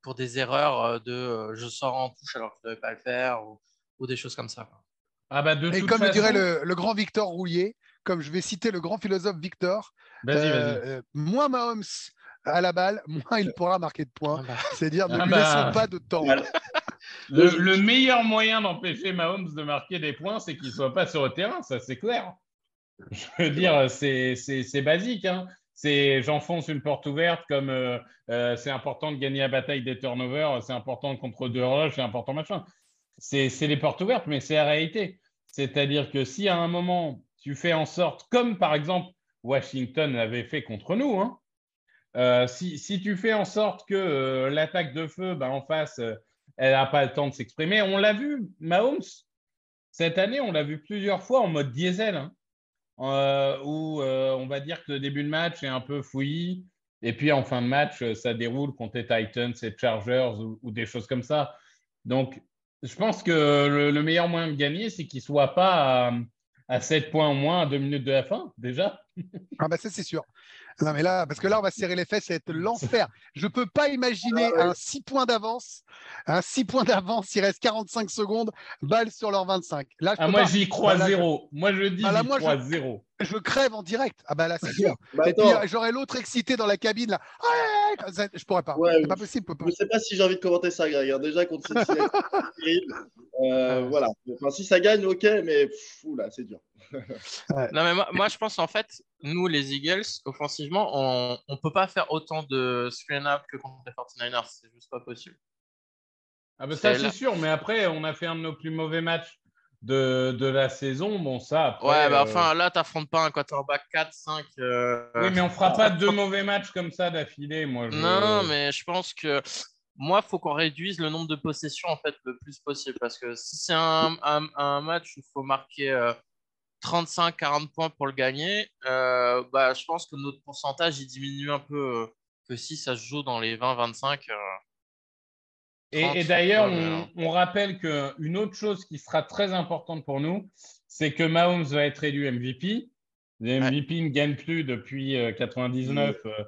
pour des erreurs de je sors en touche alors que je ne devais pas le faire ou des choses comme ça. Ah bah de Et toute comme façon- dirait le, le grand Victor Rouillet, comme je vais citer le grand philosophe Victor, Vas-y, vas-y. Euh, moins Mahomes à la balle, moins il pourra marquer de points. Ah bah, C'est-dire ne Ah lui bah. laissons pas de temps. Voilà. Le, le meilleur moyen d'empêcher Mahomes de marquer des points, c'est qu'il ne soit pas sur le terrain, ça c'est clair. Je veux dire, c'est c'est- c'est basique. Hein. C'est j'enfonce une porte ouverte comme euh, euh, c'est important de gagner la bataille des turnovers, c'est important contre deux horloges, c'est important machin. C'est les portes ouvertes, mais c'est la réalité. C'est-à-dire que si à un moment tu fais en sorte, comme par exemple Washington l'avait fait contre nous, hein, euh, si, tu fais en sorte que euh, l'attaque de feu, ben, en face, euh, elle n'a pas le temps de s'exprimer. On l'a vu, Mahomes, cette année, on l'a vu plusieurs fois en mode diesel, hein, où on va dire que le début de match est un peu fouillis, et puis en fin de match, ça déroule contre les Titans et Chargers ou, ou des choses comme ça. Donc, je pense que le, le meilleur moyen de gagner, c'est qu'il ne soit pas à, à 7 points au moins à 2 minutes de la fin, déjà. Ah bah ça c'est sûr. Non mais là, parce que là on va serrer les fesses, ça va être l'enfer. Je peux pas imaginer Ah ouais. un 6 points d'avance, un 6 points d'avance, il reste 45 secondes, balle sur leur 25. Là, je Ah, moi, j'y crois Bah, là, zéro. Moi, je dis Bah, là, j'y moi, crois je- zéro. Je crève en direct. Ah bah là c'est sûr. Bah, Et puis attends, euh, j'aurais l'autre excité dans la cabine là. Ouais, ça, je pourrais pas. Ouais, c'est pas possible. je je pas. sais pas si j'ai envie de commenter ça, Greg. hein. Déjà contre c'est terrible. Euh, Ouais. voilà. Enfin, si ça gagne, ok, mais pff, oula, c'est dur. Non, mais moi, moi, je pense en fait, nous, les Eagles, offensivement, on ne peut pas faire autant de screen up que contre les 49ers. C'est juste pas possible. Ah bah ça C'est sûr, mais après on a fait un de nos plus mauvais matchs de, de la saison. Bon ça après. Ouais, bah euh, enfin, là, t'affrontes pas un quarterback 4, 5. euh, Oui, mais on fera pas deux mauvais matchs comme ça d'affilée. Moi. Je... Non, mais je pense que moi, il faut qu'on réduise le nombre de possessions en fait le plus possible. Parce que si c'est un, un- un match où il faut marquer 35-40 points pour le gagner, euh, bah, je pense que notre pourcentage il diminue un peu. euh, que si ça se joue dans les 20-25. euh, Et, 30, et d'ailleurs, on, on rappelle qu'une autre chose qui sera très importante pour nous, c'est que Mahomes va être élu MVP. Les Ouais. MVP ne gagnent plus depuis euh, 99 euh,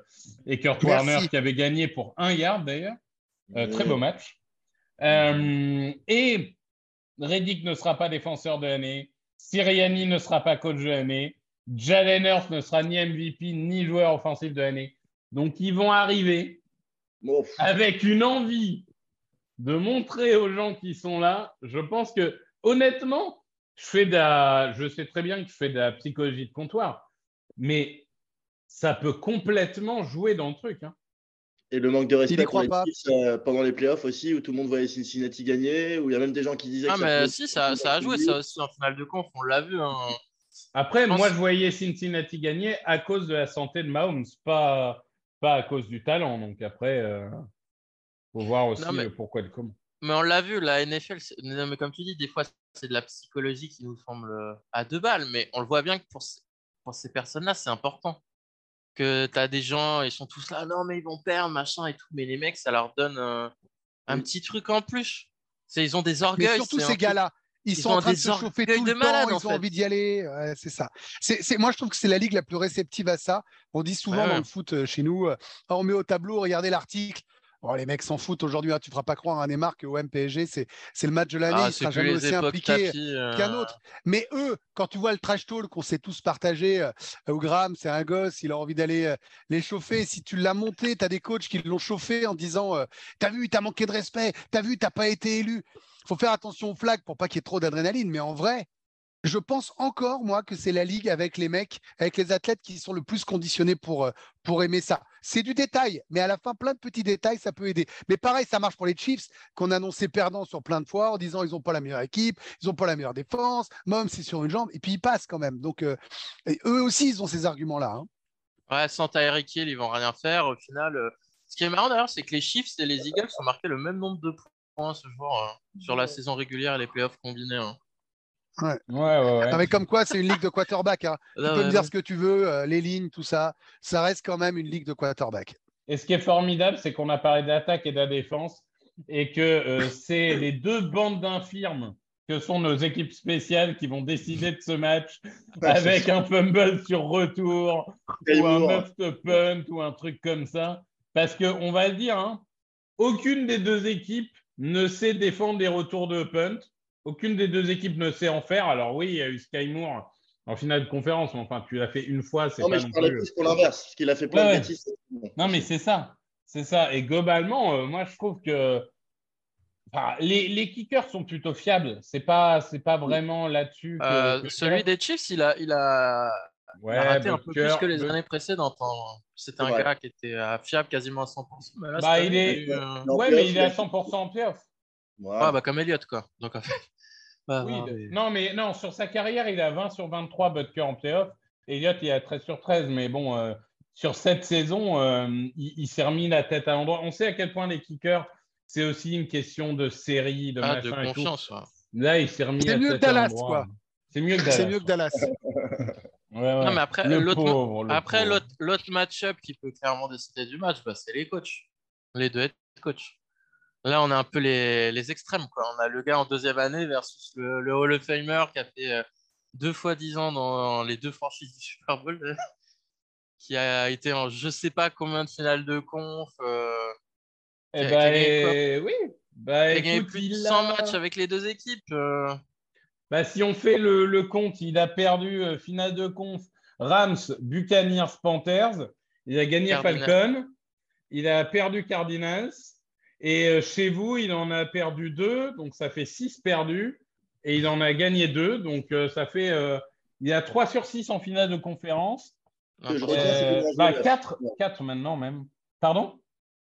et Kurt Merci. Warner qui avait gagné pour un yard d'ailleurs. Euh, très beau match. Euh, et Reddick ne sera pas défenseur de l'année. Siriani ne sera pas coach de l'année. Jalen Hurts ne sera ni MVP ni joueur offensif de l'année. Donc, ils vont arriver Bon, avec une envie de montrer aux gens qui sont là. Je pense que, honnêtement, je, fais de la- je sais très bien que je fais de la psychologie de comptoir, mais ça peut complètement jouer dans le truc. hein. Et le manque de Il respect pour croit les pas. Chiefs euh, pendant les playoffs aussi, où tout le monde voyait Cincinnati gagner, où il y a même des gens qui disaient Ah, que ça mais si, ça, ça a joué ça aussi en finale de conf, on l'a vu. hein. Après, Je pense- moi, je voyais Cincinnati gagner à cause de la santé de Mahomes, pas, pas à cause du talent. Donc après, il faut voir aussi Non, mais- le pourquoi et le comment. Mais on l'a vu, la NFL, non, mais comme tu dis, des fois, c'est de la psychologie qui nous semble euh, à deux balles, mais on le voit bien que pour, ces- pour ces personnes-là, c'est important. Que tu as des gens, ils sont tous là, non, mais ils vont perdre, machin et tout, mais les mecs, ça leur donne euh, un Oui. petit truc en plus. C'est, ils ont des Mais orgueils. surtout ces gars-là. Ils, ils sont ont en train de se chauffer tout de le malade, temps, en ils ont envie d'y aller. Ouais, c'est ça. C'est, c'est- moi, je trouve que c'est la ligue la plus réceptive à ça. On dit souvent Ouais, dans le foot chez nous, Ah, on met au tableau, regardez l'article. Oh, les mecs s'en foutent aujourd'hui. hein, tu ne feras pas croire à Neymar que OM PSG, c'est, c'est le match de l'année. Ah, il sera jamais aussi impliqué tapis, euh, qu'un autre. Mais eux, quand tu vois le trash talk qu'on s'est tous partagé, euh, au Graham, c'est un gosse, il a envie d'aller euh, les chauffer. Si tu l'as monté, tu as des coachs qui l'ont chauffé en disant euh, T'as vu, t'as manqué de respect, t'as vu, t'as pas été élu. faut faire attention aux flags pour pas qu'il y ait trop d'adrénaline. Mais en vrai, je pense encore, moi, que c'est la ligue avec les mecs, avec les athlètes qui sont le plus conditionnés pour, pour aimer ça. C'est du détail, mais à la fin, plein de petits détails, ça peut aider. Mais pareil, ça marche pour les Chiefs, qu'on annonçait perdants sur plein de fois en disant ils n'ont pas la meilleure équipe, ils n'ont pas la meilleure défense, Mom, c'est sur une jambe, et puis ils passent quand même. Donc, euh, et eux aussi, ils ont ces arguments-là. hein. Ouais, sans Tyreek Hill, ils vont rien faire. Au final, euh, ce qui est marrant d'ailleurs, c'est que les Chiefs et les Eagles ont marqué le même nombre de points ce jour hein, sur la saison régulière et les playoffs combinés. hein. Ouais, ouais, ouais. Non, mais comme quoi, c'est une ligue de quarterback. hein. Tu peux ouais, me dire ouais. ce que tu veux, euh, les lignes, tout ça. Ça reste quand même une ligue de quarterback. Et ce qui est formidable, c'est qu'on a parlé d'attaque et de la défense et que euh, c'est les deux bandes d'infirmes que sont nos équipes spéciales qui vont décider de ce match avec un fumble sur retour ou un muffed punt ou un truc comme ça. Parce qu'on va le dire, hein, aucune des deux équipes ne sait défendre des retours de punt. Aucune des deux équipes ne sait en faire. Alors oui, il y a eu Sky Moore en finale de conférence, mais enfin, tu l'as fait une fois, Non, mais pas je parlais plus... pour l'inverse, parce qu'il a fait plein Ouais, de ouais. bêtises. Non, mais c'est ça. C'est ça. Et globalement, euh, moi, je trouve que enfin, les, les kickers sont plutôt fiables. C'est pas, c'est pas vraiment là-dessus. que- Euh, que celui des Chiefs, il a, il a, il Ouais, a raté un peu plus que les années précédentes. hein. C'était un Ouais. gars qui était euh, fiable quasiment à 100%. Mais là, Bah, il année, est- il eu, euh, Non, Ouais, mais il il est a- à 100% en playoff. Voilà. Ah, bah, comme Elliott, quoi. Donc, en fait, bah, Oui, non, de- mais- Non, mais non, sur sa carrière, il a 20 sur 23 Butker en playoff. Elliott, il a 13 sur 13. Mais bon, euh, sur cette saison, euh, il, il s'est remis la tête à l'endroit. On sait à quel point les kickers, c'est aussi une question de série, de ah, de machin et tout. confiance. ouais. Là, il s'est remis C'est la mieux tête que à Dallas, l'endroit. quoi. C'est mieux que Dallas. C'est mieux que Dallas. Ouais, ouais. Non, mais après, Le l'autre pauvre, le Après, pauvre. l'autre l'autre match-up qui peut clairement décider du match, bah, c'est les coachs. Les deux head coachs. Là, on a un peu les, les extrêmes. Quoi. On a le gars en deuxième année versus le, le Hall of Famer qui a fait euh, deux fois dix ans dans les deux franchises du Super Bowl. qui a été en je sais pas combien de finales de conf. euh, Eh Qui ben, qui a gagné quoi? oui. Bah, il a gagné écoute, plus de il 100 a- matchs avec les deux équipes. euh. Bah, si on fait le, le compte, il a perdu euh, finale de conf Rams, Buccaneers, Panthers. Il a gagné. Falcon. Il a perdu Cardinals. Et euh, chez vous, il en a perdu deux. Donc, ça fait six perdus. Et il en a gagné deux. Donc, euh, ça fait. euh, il a 3 sur 6 en finale de conférence. Que je retiens, c'est Euh, qu'il en a bah, joué, 4, ouais. 4 maintenant même. Pardon?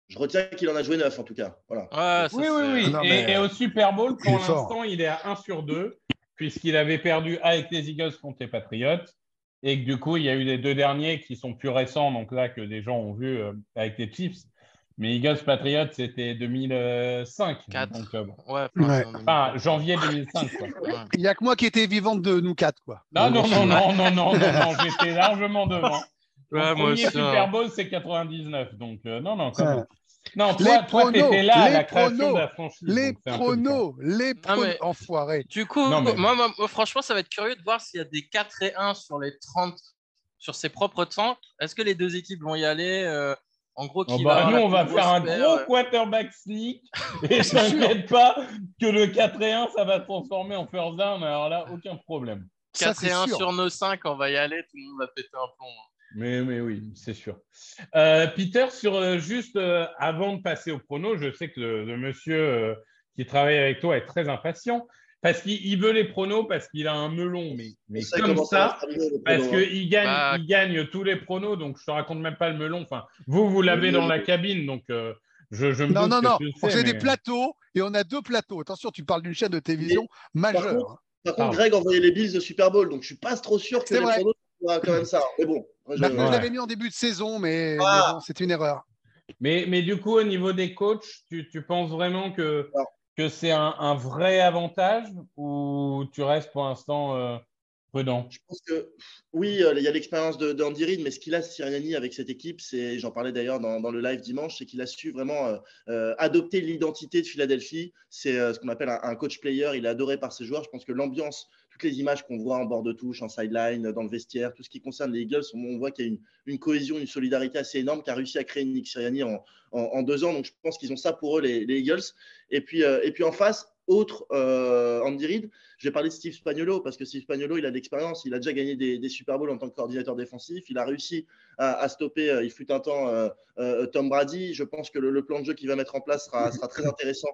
Je retiens qu'il en a joué neuf en tout cas. Voilà. Ça, Oui, oui, oui. Non, et, mais- et au Super Bowl, pour l'instant, il est à 1 sur 2, puisqu'il avait perdu avec les Eagles contre les Patriots. Et que du coup, il y a eu les deux derniers qui sont plus récents, donc là, que des gens ont vu euh, avec les Chiefs. Mais Eagles Patriots, c'était 2005. Quatre. Donc, euh, bon. Ouais, Ouais. enfin, janvier 2005. Quoi. ouais. Il n'y a que moi qui étais vivante de nous quatre, quoi. Non, non, non, non, non, non, non, non, j'étais largement devant. Moi premier aussi, Super hein. Bowl, c'est 99. Donc, euh, non, non, quand même. Non, Les toi, toi, pronos, t'étais là à les la création pronos, de la franchise. Les différent. pronos, les pronos, mais- enfoirés. Du coup, Non, mais- moi, franchement, ça va être curieux de voir s'il y a des 4 et 1 sur les 30 sur ses propres centres. Est-ce que les deux équipes vont y aller euh, En gros, qui Oh bah, nous, on va faire un gros euh, quarterback sneak. Et t'inquiète pas que le 4 et 1, ça va se transformer en first down. Alors là, aucun problème. Ça, 4 c'est et 1 sûr. sur nos 5, on va y aller, tout le monde va péter un plomb. Mais, mais oui, c'est sûr. Euh, Peter, sur euh, juste euh, avant de passer au prono, je sais que le, le monsieur euh, qui travaille avec toi est très impatient parce qu'il il veut les pronos parce qu'il a un melon, mais, mais comme ça, parce prono, hein. qu'il gagne, Bah, il gagne tous les pronos, donc je te raconte même pas le melon. Enfin, vous, vous l'avez Oui, dans oui. la cabine, donc euh, je, je me Non, non, non. On sais, fait mais- des plateaux et on a deux plateaux. Attention, tu parles d'une chaîne de télévision majeure. contre. Par contre, Greg envoyait les Bills de Super Bowl, donc je suis pas trop sûr que C'est les vrai. pronos soient quand même ça. Mais bon, je- Bah, l'avais mis en début de saison, mais, mais Ah. bon, c'est une erreur. Mais, mais du coup, au niveau des coachs, tu, tu penses vraiment que. Que c'est un, vrai avantage ou tu restes pour l'instant euh, prudent? Je pense que oui, euh, il y a l'expérience de, de Andy Reid, mais ce qu'il a Siriani avec cette équipe, c'est, j'en parlais d'ailleurs dans, le live dimanche, c'est qu'il a su vraiment euh, adopter l'identité de Philadelphie. C'est ce qu'on appelle un, un coach player. Il est adoré par ses joueurs. Je pense que l'ambiance, toutes les images qu'on voit en bord de touche, en sideline, dans le vestiaire, tout ce qui concerne les Eagles, on, voit qu'il y a une, cohésion, une solidarité assez énorme qu'a réussi à créer Nick Siriani en, deux ans. Donc je pense qu'ils ont ça pour eux, les, les Eagles. Et puis, euh, et puis en face, autre euh, Andy Reid, je vais parler de Steve Spagnuolo parce que Steve Spagnuolo, il a de l'expérience, il a déjà gagné des, Super Bowls en tant que coordinateur défensif, il a réussi à, stopper, euh, il fut un temps, euh, Tom Brady. Je pense que le, plan de jeu qu'il va mettre en place sera, très intéressant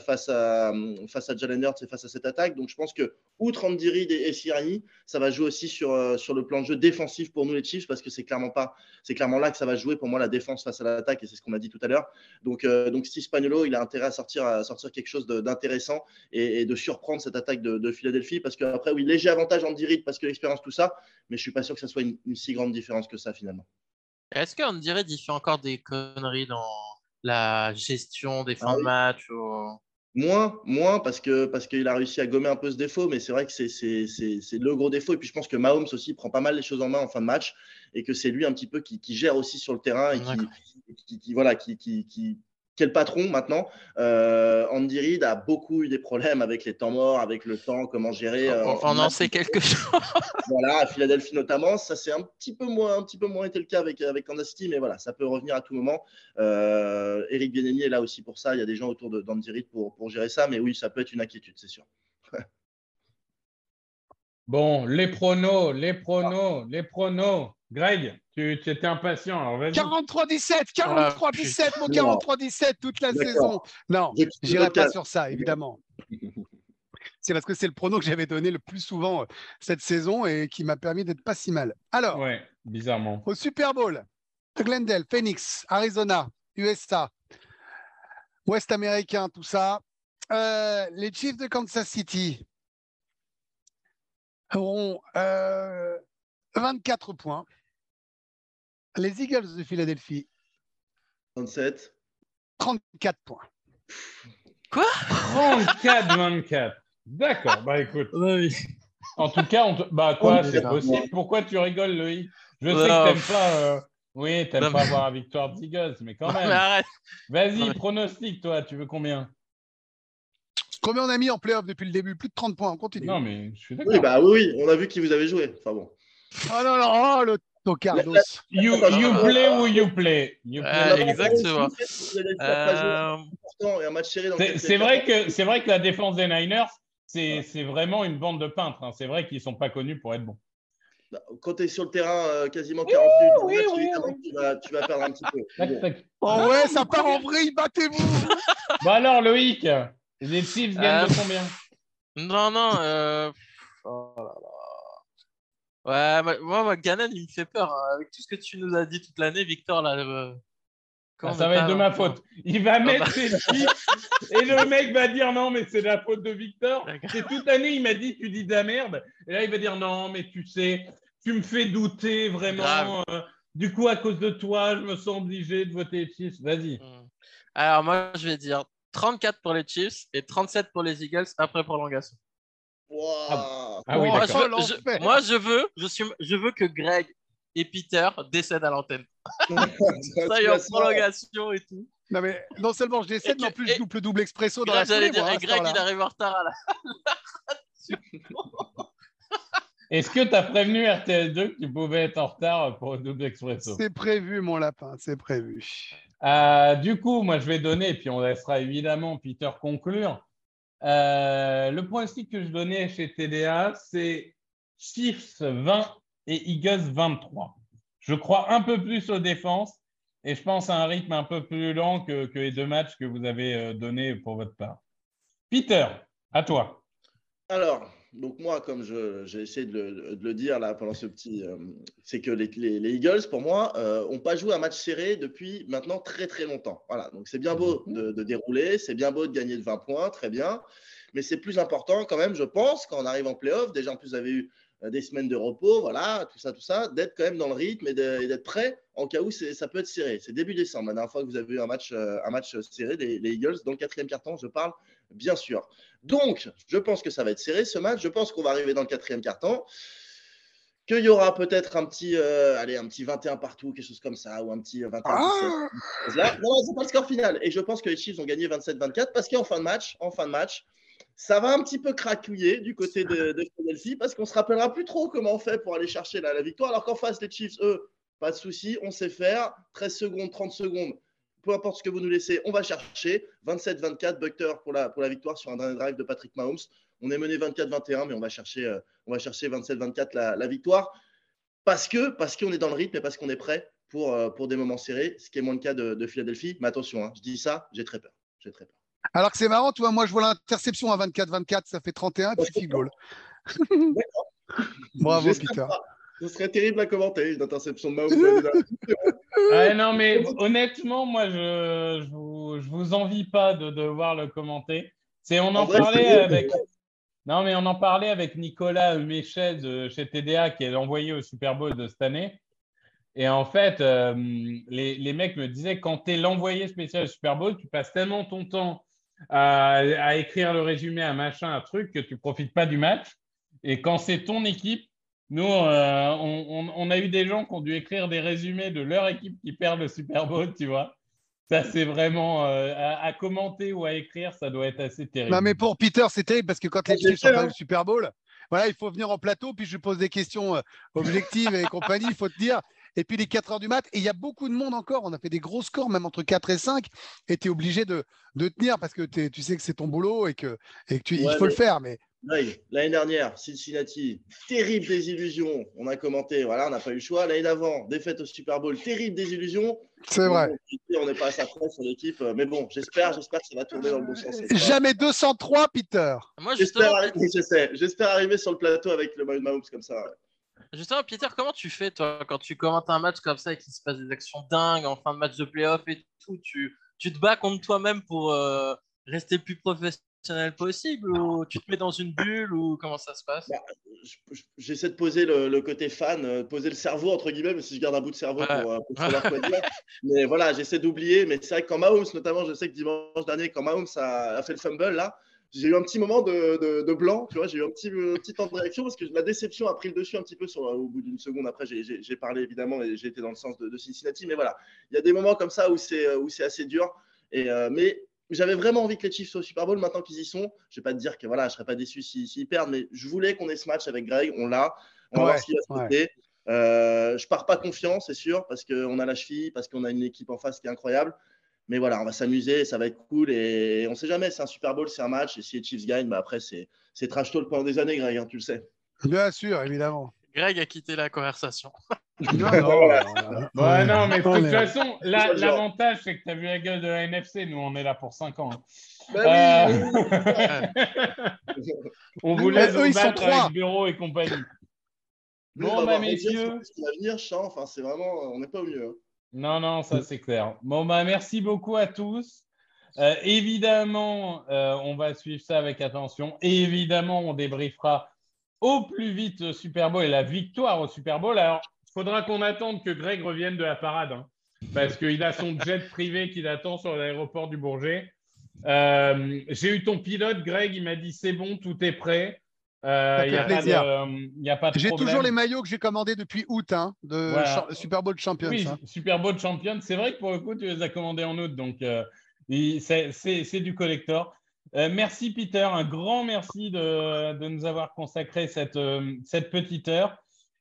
face, à, face à Jalen Hurts et face à cette attaque. Donc je pense que, outre Andy Reid et, et ça va jouer aussi sur, sur le plan de jeu défensif pour nous les Chiefs parce que c'est clairement, clairement là que ça va jouer pour moi la défense face à l'attaque et c'est ce qu'on a dit tout à l'heure. Donc, donc Steve Spagnuolo, il a intérêt à sortir, à sortir quelque chose de- et, et de surprendre cette attaque de, de Philadelphie parce qu'après, oui, léger avantage Andy Reid parce que l'expérience, tout ça, mais je suis pas sûr que ça soit une, une si grande différence que ça finalement. Est-ce qu'on dirait qu'il fait encore des conneries dans la gestion des fins Ah de oui. match ou- Moins, moins parce que parce qu'il a réussi à gommer un peu ce défaut, mais c'est vrai que c'est le gros défaut. Et puis je pense que Mahomes aussi prend pas mal les choses en main en fin de match et que c'est lui un petit peu qui, qui gère aussi sur le terrain et qui, qui, qui- voilà qui, le patron maintenant. Euh, Andy Reid a beaucoup eu des problèmes avec les temps morts, avec le temps, comment gérer. euh, On, en sait quelque chose. Voilà, à Philadelphie notamment, ça c'est un petit peu moins, un petit peu moins été le cas avec avec Kansas City, mais voilà, ça peut revenir à tout moment. Euh, Eric Bieniemy est là aussi pour ça. Il y a des gens autour d'Andy Reid pour pour gérer ça, mais oui, ça peut être une inquiétude, c'est sûr. Bon, les pronos, les pronos, les pronos. Greg, tu, tu étais impatient, alors vas-y. 43-17, Ah, 43-17, mon putain. 43-17 toute la saison. Non, j'irai pas sur ça, évidemment. C'est parce que c'est le prono que j'avais donné le plus souvent euh, cette saison et qui m'a permis d'être pas si mal. Alors, Ouais, bizarrement. au Super Bowl, Glendale, Phoenix, Arizona, USA, Ouest américain, tout ça. Euh, les Chiefs de Kansas City auront euh, 24 points. Les Eagles de Philadelphie, 27. 34 points. 34-24. D'accord, bah écoute. En tout cas, on te- bah quoi, c'est possible. Pourquoi tu rigoles, Loïc? Je sais Non. que t'aimes pas. euh, Oui, t'aimes Non, pas mais- voir la victoire des Eagles, mais quand Mais même. arrête. Vas-y, Non, mais- pronostic, toi, tu veux combien? Combien on a mis en playoff depuis le début? Plus de 30 points, on continue. Non, mais je suis d'accord. Oui, bah oui, oui, on a vu qui vous avez joué. Enfin bon. Oh non, non, oh, le Carlos. You, you play ou you play. You Ouais, play. exactement. Euh... Euh, C'est vrai que c'est vrai que la défense des Niners, c'est c'est vraiment une bande de peintres. hein. C'est vrai qu'ils sont pas connus pour être bons. Bah, Quand tu es sur le terrain euh, quasiment 40 minutes, oui, tu vas, tu vas perdre un petit peu. Oh ouais, ça part en vrille, battez-vous Bon alors Loïc, les Chiefs gagnent Euh, de combien? Non, non. euh, oh là là. Ouais, moi, moi, Gannon, il me fait peur. hein. Avec tout ce que tu nous as dit toute l'année, Victor, là. euh, Ah, Ça va être de ma faute. Il va mettre bah. ses Chiefs et le mec va dire non mais c'est la faute de Victor. C'est toute l'année il m'a dit tu dis de la merde et là il va dire non mais tu sais tu me fais douter vraiment. euh, du coup à cause de toi je me sens obligé de voter Chiefs. Vas-y. Hmm. Alors, moi, je vais dire 34 pour les Chiefs et 37 pour les Eagles après prolongation. Wow. Ah oui moi, je, veux- je- l'enfer. moi, je veux, je, suis, je veux que Greg et Peter décèdent à l'antenne. Ça y est, en prolongation et tout. Non, mais non seulement je décède, mais en plus je double double expresso dans la j'allais dire, moi, et Greg, il arrive en retard à la. Est-ce que tu as prévenu RTL2 que tu pouvais être en retard pour le double expresso? C'est prévu, mon lapin, c'est prévu. Euh, du coup, moi, je vais donner, et puis on laissera évidemment Peter conclure. Euh, le pronostic que je donnais chez TDA, c'est Chiefs 20 et Eagles 23. Je crois un peu plus aux défenses et je pense à un rythme un peu plus lent que, que les deux matchs que vous avez euh, donnés pour votre part. Peter, à toi. Alors, donc moi, comme j'ai essayé de le, de le dire là pendant ce petit, euh, c'est que les, les- les Eagles, pour moi, n'ont pas joué un match serré depuis maintenant très très longtemps. Voilà, donc c'est bien beau de, de dérouler, c'est bien beau de gagner de 20 points, très bien, mais c'est plus important quand même, je pense, quand on arrive en playoff. Déjà, en plus, vous avez eu euh, des semaines de repos, voilà, tout ça, tout ça, d'être quand même dans le rythme et d'être prêt en cas où ça peut être serré. C'est début décembre, la dernière fois que vous avez eu un match, euh, un match serré, les, les Eagles, dans le quatrième quart-temps, je parle, bien sûr. Donc, je pense que ça va être serré ce match. Je pense qu'on va arriver dans le quatrième quart-temps. Qu'il y aura peut-être un petit, euh, allez, un petit 21 partout, quelque chose comme ça, ou un petit 21 Ah Là, non, c'est pas le score final. Et je pense que les Chiefs ont gagné 27-24 parce qu'en fin de match, en fin de match, ça va un petit peu craquouiller du côté de, de Philadelphie parce qu'on se rappellera plus trop comment on fait pour aller chercher la, la victoire. Alors qu'en face, les Chiefs, eux, pas de souci, on sait faire. 13 secondes, 30 secondes, peu importe ce que vous nous laissez, on va chercher. 27-24, Buckter pour la, pour la victoire sur un dernier drive de Patrick Mahomes. On est mené 24-21, mais on va chercher, euh, on va chercher 27-24 la, la victoire parce que parce qu'on est dans le rythme et parce qu'on est prêt pour, euh, pour des moments serrés, ce qui est moins le cas de, de Philadelphie. Mais attention, hein, je dis ça, j'ai très peur. J'ai très peur. Alors que c'est marrant, tu vois, moi je vois l'interception à 24-24, ça fait 31, puis field goal. Bravo, Peter. pas. Ce serait terrible à commenter, une interception de Mahomes. Ouais, non, mais honnêtement, moi, je je vous, je vous envie pas de devoir le commenter. C'est, on en, En vrai, parlait avec. Non, mais on en parlait avec Nicolas Méchet de chez TDA qui est l'envoyé au Super Bowl de cette année. Et en fait, euh, les, les mecs me disaient quand tu es l'envoyé spécial au Super Bowl, tu passes tellement ton temps à, à écrire le résumé, à machin, un truc, que tu profites pas du match. Et quand c'est ton équipe, nous, euh, on, on- on a eu des gens qui ont dû écrire des résumés de leur équipe qui perd le Super Bowl, tu vois. Ça, c'est vraiment euh, à, à commenter ou à écrire, ça doit être assez terrible. Non, mais pour Peter, c'est terrible parce que quand les Chiefs sont pas au Super Bowl, voilà, il faut venir en plateau, puis je pose des questions euh, objectives et compagnie, il faut te dire. Et puis les 4 heures du mat, et il y a beaucoup de monde encore. On a fait des gros scores, même entre 4 et 5, et tu es obligé de, de tenir parce que tu sais que c'est ton boulot et que, et que tu, il faut le faire. Mais L'année dernière, Cincinnati, terrible désillusion. On a commenté, voilà, on n'a pas eu le choix. L'année d'avant, défaite au Super Bowl, terrible désillusion. c'est vrai. On n'est pas à sa près sur l'équipe, euh, mais bon, j'espère, j'espère que ça va tourner dans le bon sens. Jamais 203, Peter. Moi. J'espère arriver sur le plateau avec le Mahomes comme ça. Justement, Peter, comment tu fais, toi, quand tu commentes un match comme ça et qu'il se passe des actions dingues en fin de match de playoff et tout Tu, tu te bats contre toi-même pour euh, rester le plus professionnel possible ou tu te mets dans une bulle ou comment ça se passe? Bah, Je- je- J'essaie de poser le, le côté fan, euh, poser le cerveau, entre guillemets, même si je garde un bout de cerveau Ouais. pour, euh, pour savoir quoi dire. Mais voilà, j'essaie d'oublier. Mais c'est vrai que quand Mahomes, notamment, je sais que dimanche dernier, quand Mahomes a, a fait le fumble, là, j'ai eu un petit moment de, de- de blanc, tu vois, j'ai eu un petit, un petit temps de réaction parce que la déception a pris le dessus un petit peu sur, au bout d'une seconde. Après, j'ai- parlé évidemment et j'ai été dans le sens de, de Cincinnati. Mais voilà, il y a des moments comme ça où c'est c'est assez dur. Et, euh, mais j'avais vraiment envie que les Chiefs soient au Super Bowl maintenant qu'ils y sont. Je vais pas te dire que voilà, je serais pas déçu s'ils s'ils perdent, mais je voulais qu'on ait ce match avec Greg. On l'a. On va Ouais, voir ce qui va se. Euh, je pars pas confiant, c'est sûr, parce qu'on a la cheville, parce qu'on a une équipe en face qui est incroyable. Mais voilà, on va s'amuser, ça va être cool. Et on ne sait jamais, c'est un Super Bowl, c'est un match. Et si les Chiefs gagnent, bah après, c'est trash talk pendant des années, Greg, hein, tu le sais. Bien sûr, évidemment. Greg a quitté la conversation. Non, non, ouais, non, mais de toute façon, l'avantage, c'est que tu as vu la gueule de la NFC. Nous, on est là pour 5 ans. Hein. Bah euh... on vous laisse eux, ils sont trois. avec Bureau et compagnie. Bon, bah, messieurs. Ce qui va venir, enfin, c'est vraiment, on n'est pas au mieux. Non, non, ça c'est clair. Bon, bah, merci beaucoup à tous. Euh, évidemment, euh, on va suivre ça avec attention. Et évidemment, on débriefera au plus vite le Super Bowl et la victoire au Super Bowl. Alors, il faudra qu'on attende que Greg revienne de la parade, hein, parce qu'il a son jet privé qui l'attend sur l'aéroport du Bourget. Euh, j'ai eu ton pilote, Greg, il m'a dit c'est bon, tout est prêt. Euh, il n'y a, pas de J'ai toujours les maillots que j'ai commandés depuis août hein, de Super Bowl Champions. Oui, hein. Super Bowl Champions. C'est vrai que pour le coup, tu les as commandés en août, donc euh, c'est du collector. Euh, merci Peter, un grand merci de, de nous avoir consacré cette, cette petite heure.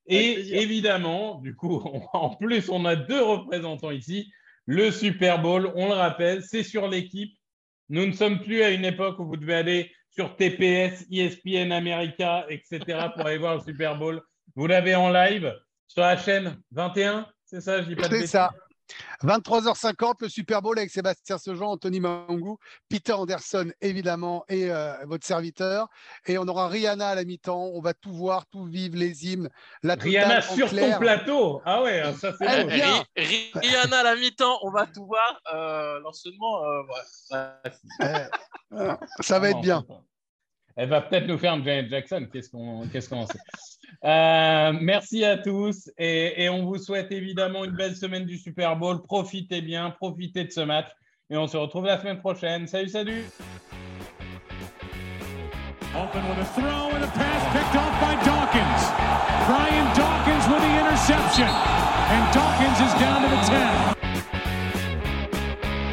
Et évidemment, du coup, en plus, on a deux représentants ici. Le Super Bowl, on le rappelle, c'est sur l'équipe. Nous ne sommes plus à une époque où vous devez aller sur TPS, ESPN America, etc. pour aller voir le Super Bowl. Vous l'avez en live sur la chaîne 21, c'est ça Je dis pas C'est ça. 23h50, le Super Bowl avec Sébastien Sejean, Anthony Mangou, Peter Anderson, évidemment, et euh, votre serviteur. Et on aura Rihanna à la mi-temps. On va tout voir, tout vivre, les hymnes. La Rihanna sur ton plateau. Ah ouais, hein, ça c'est eh, Rihanna à la mi-temps, on va tout voir. Euh, L'enseignement, euh, ça va être bien. Elle va peut-être nous faire un Janet Jackson. Qu'est-ce qu'on sait euh, Merci à tous et, et, on vous souhaite évidemment une belle semaine du Super Bowl. Profitez bien, profitez de ce match et on se retrouve la semaine prochaine. Salut, salut Open with a throw and a pass picked off by Dawkins. Brian Dawkins with the interception. And Dawkins is down to the 10.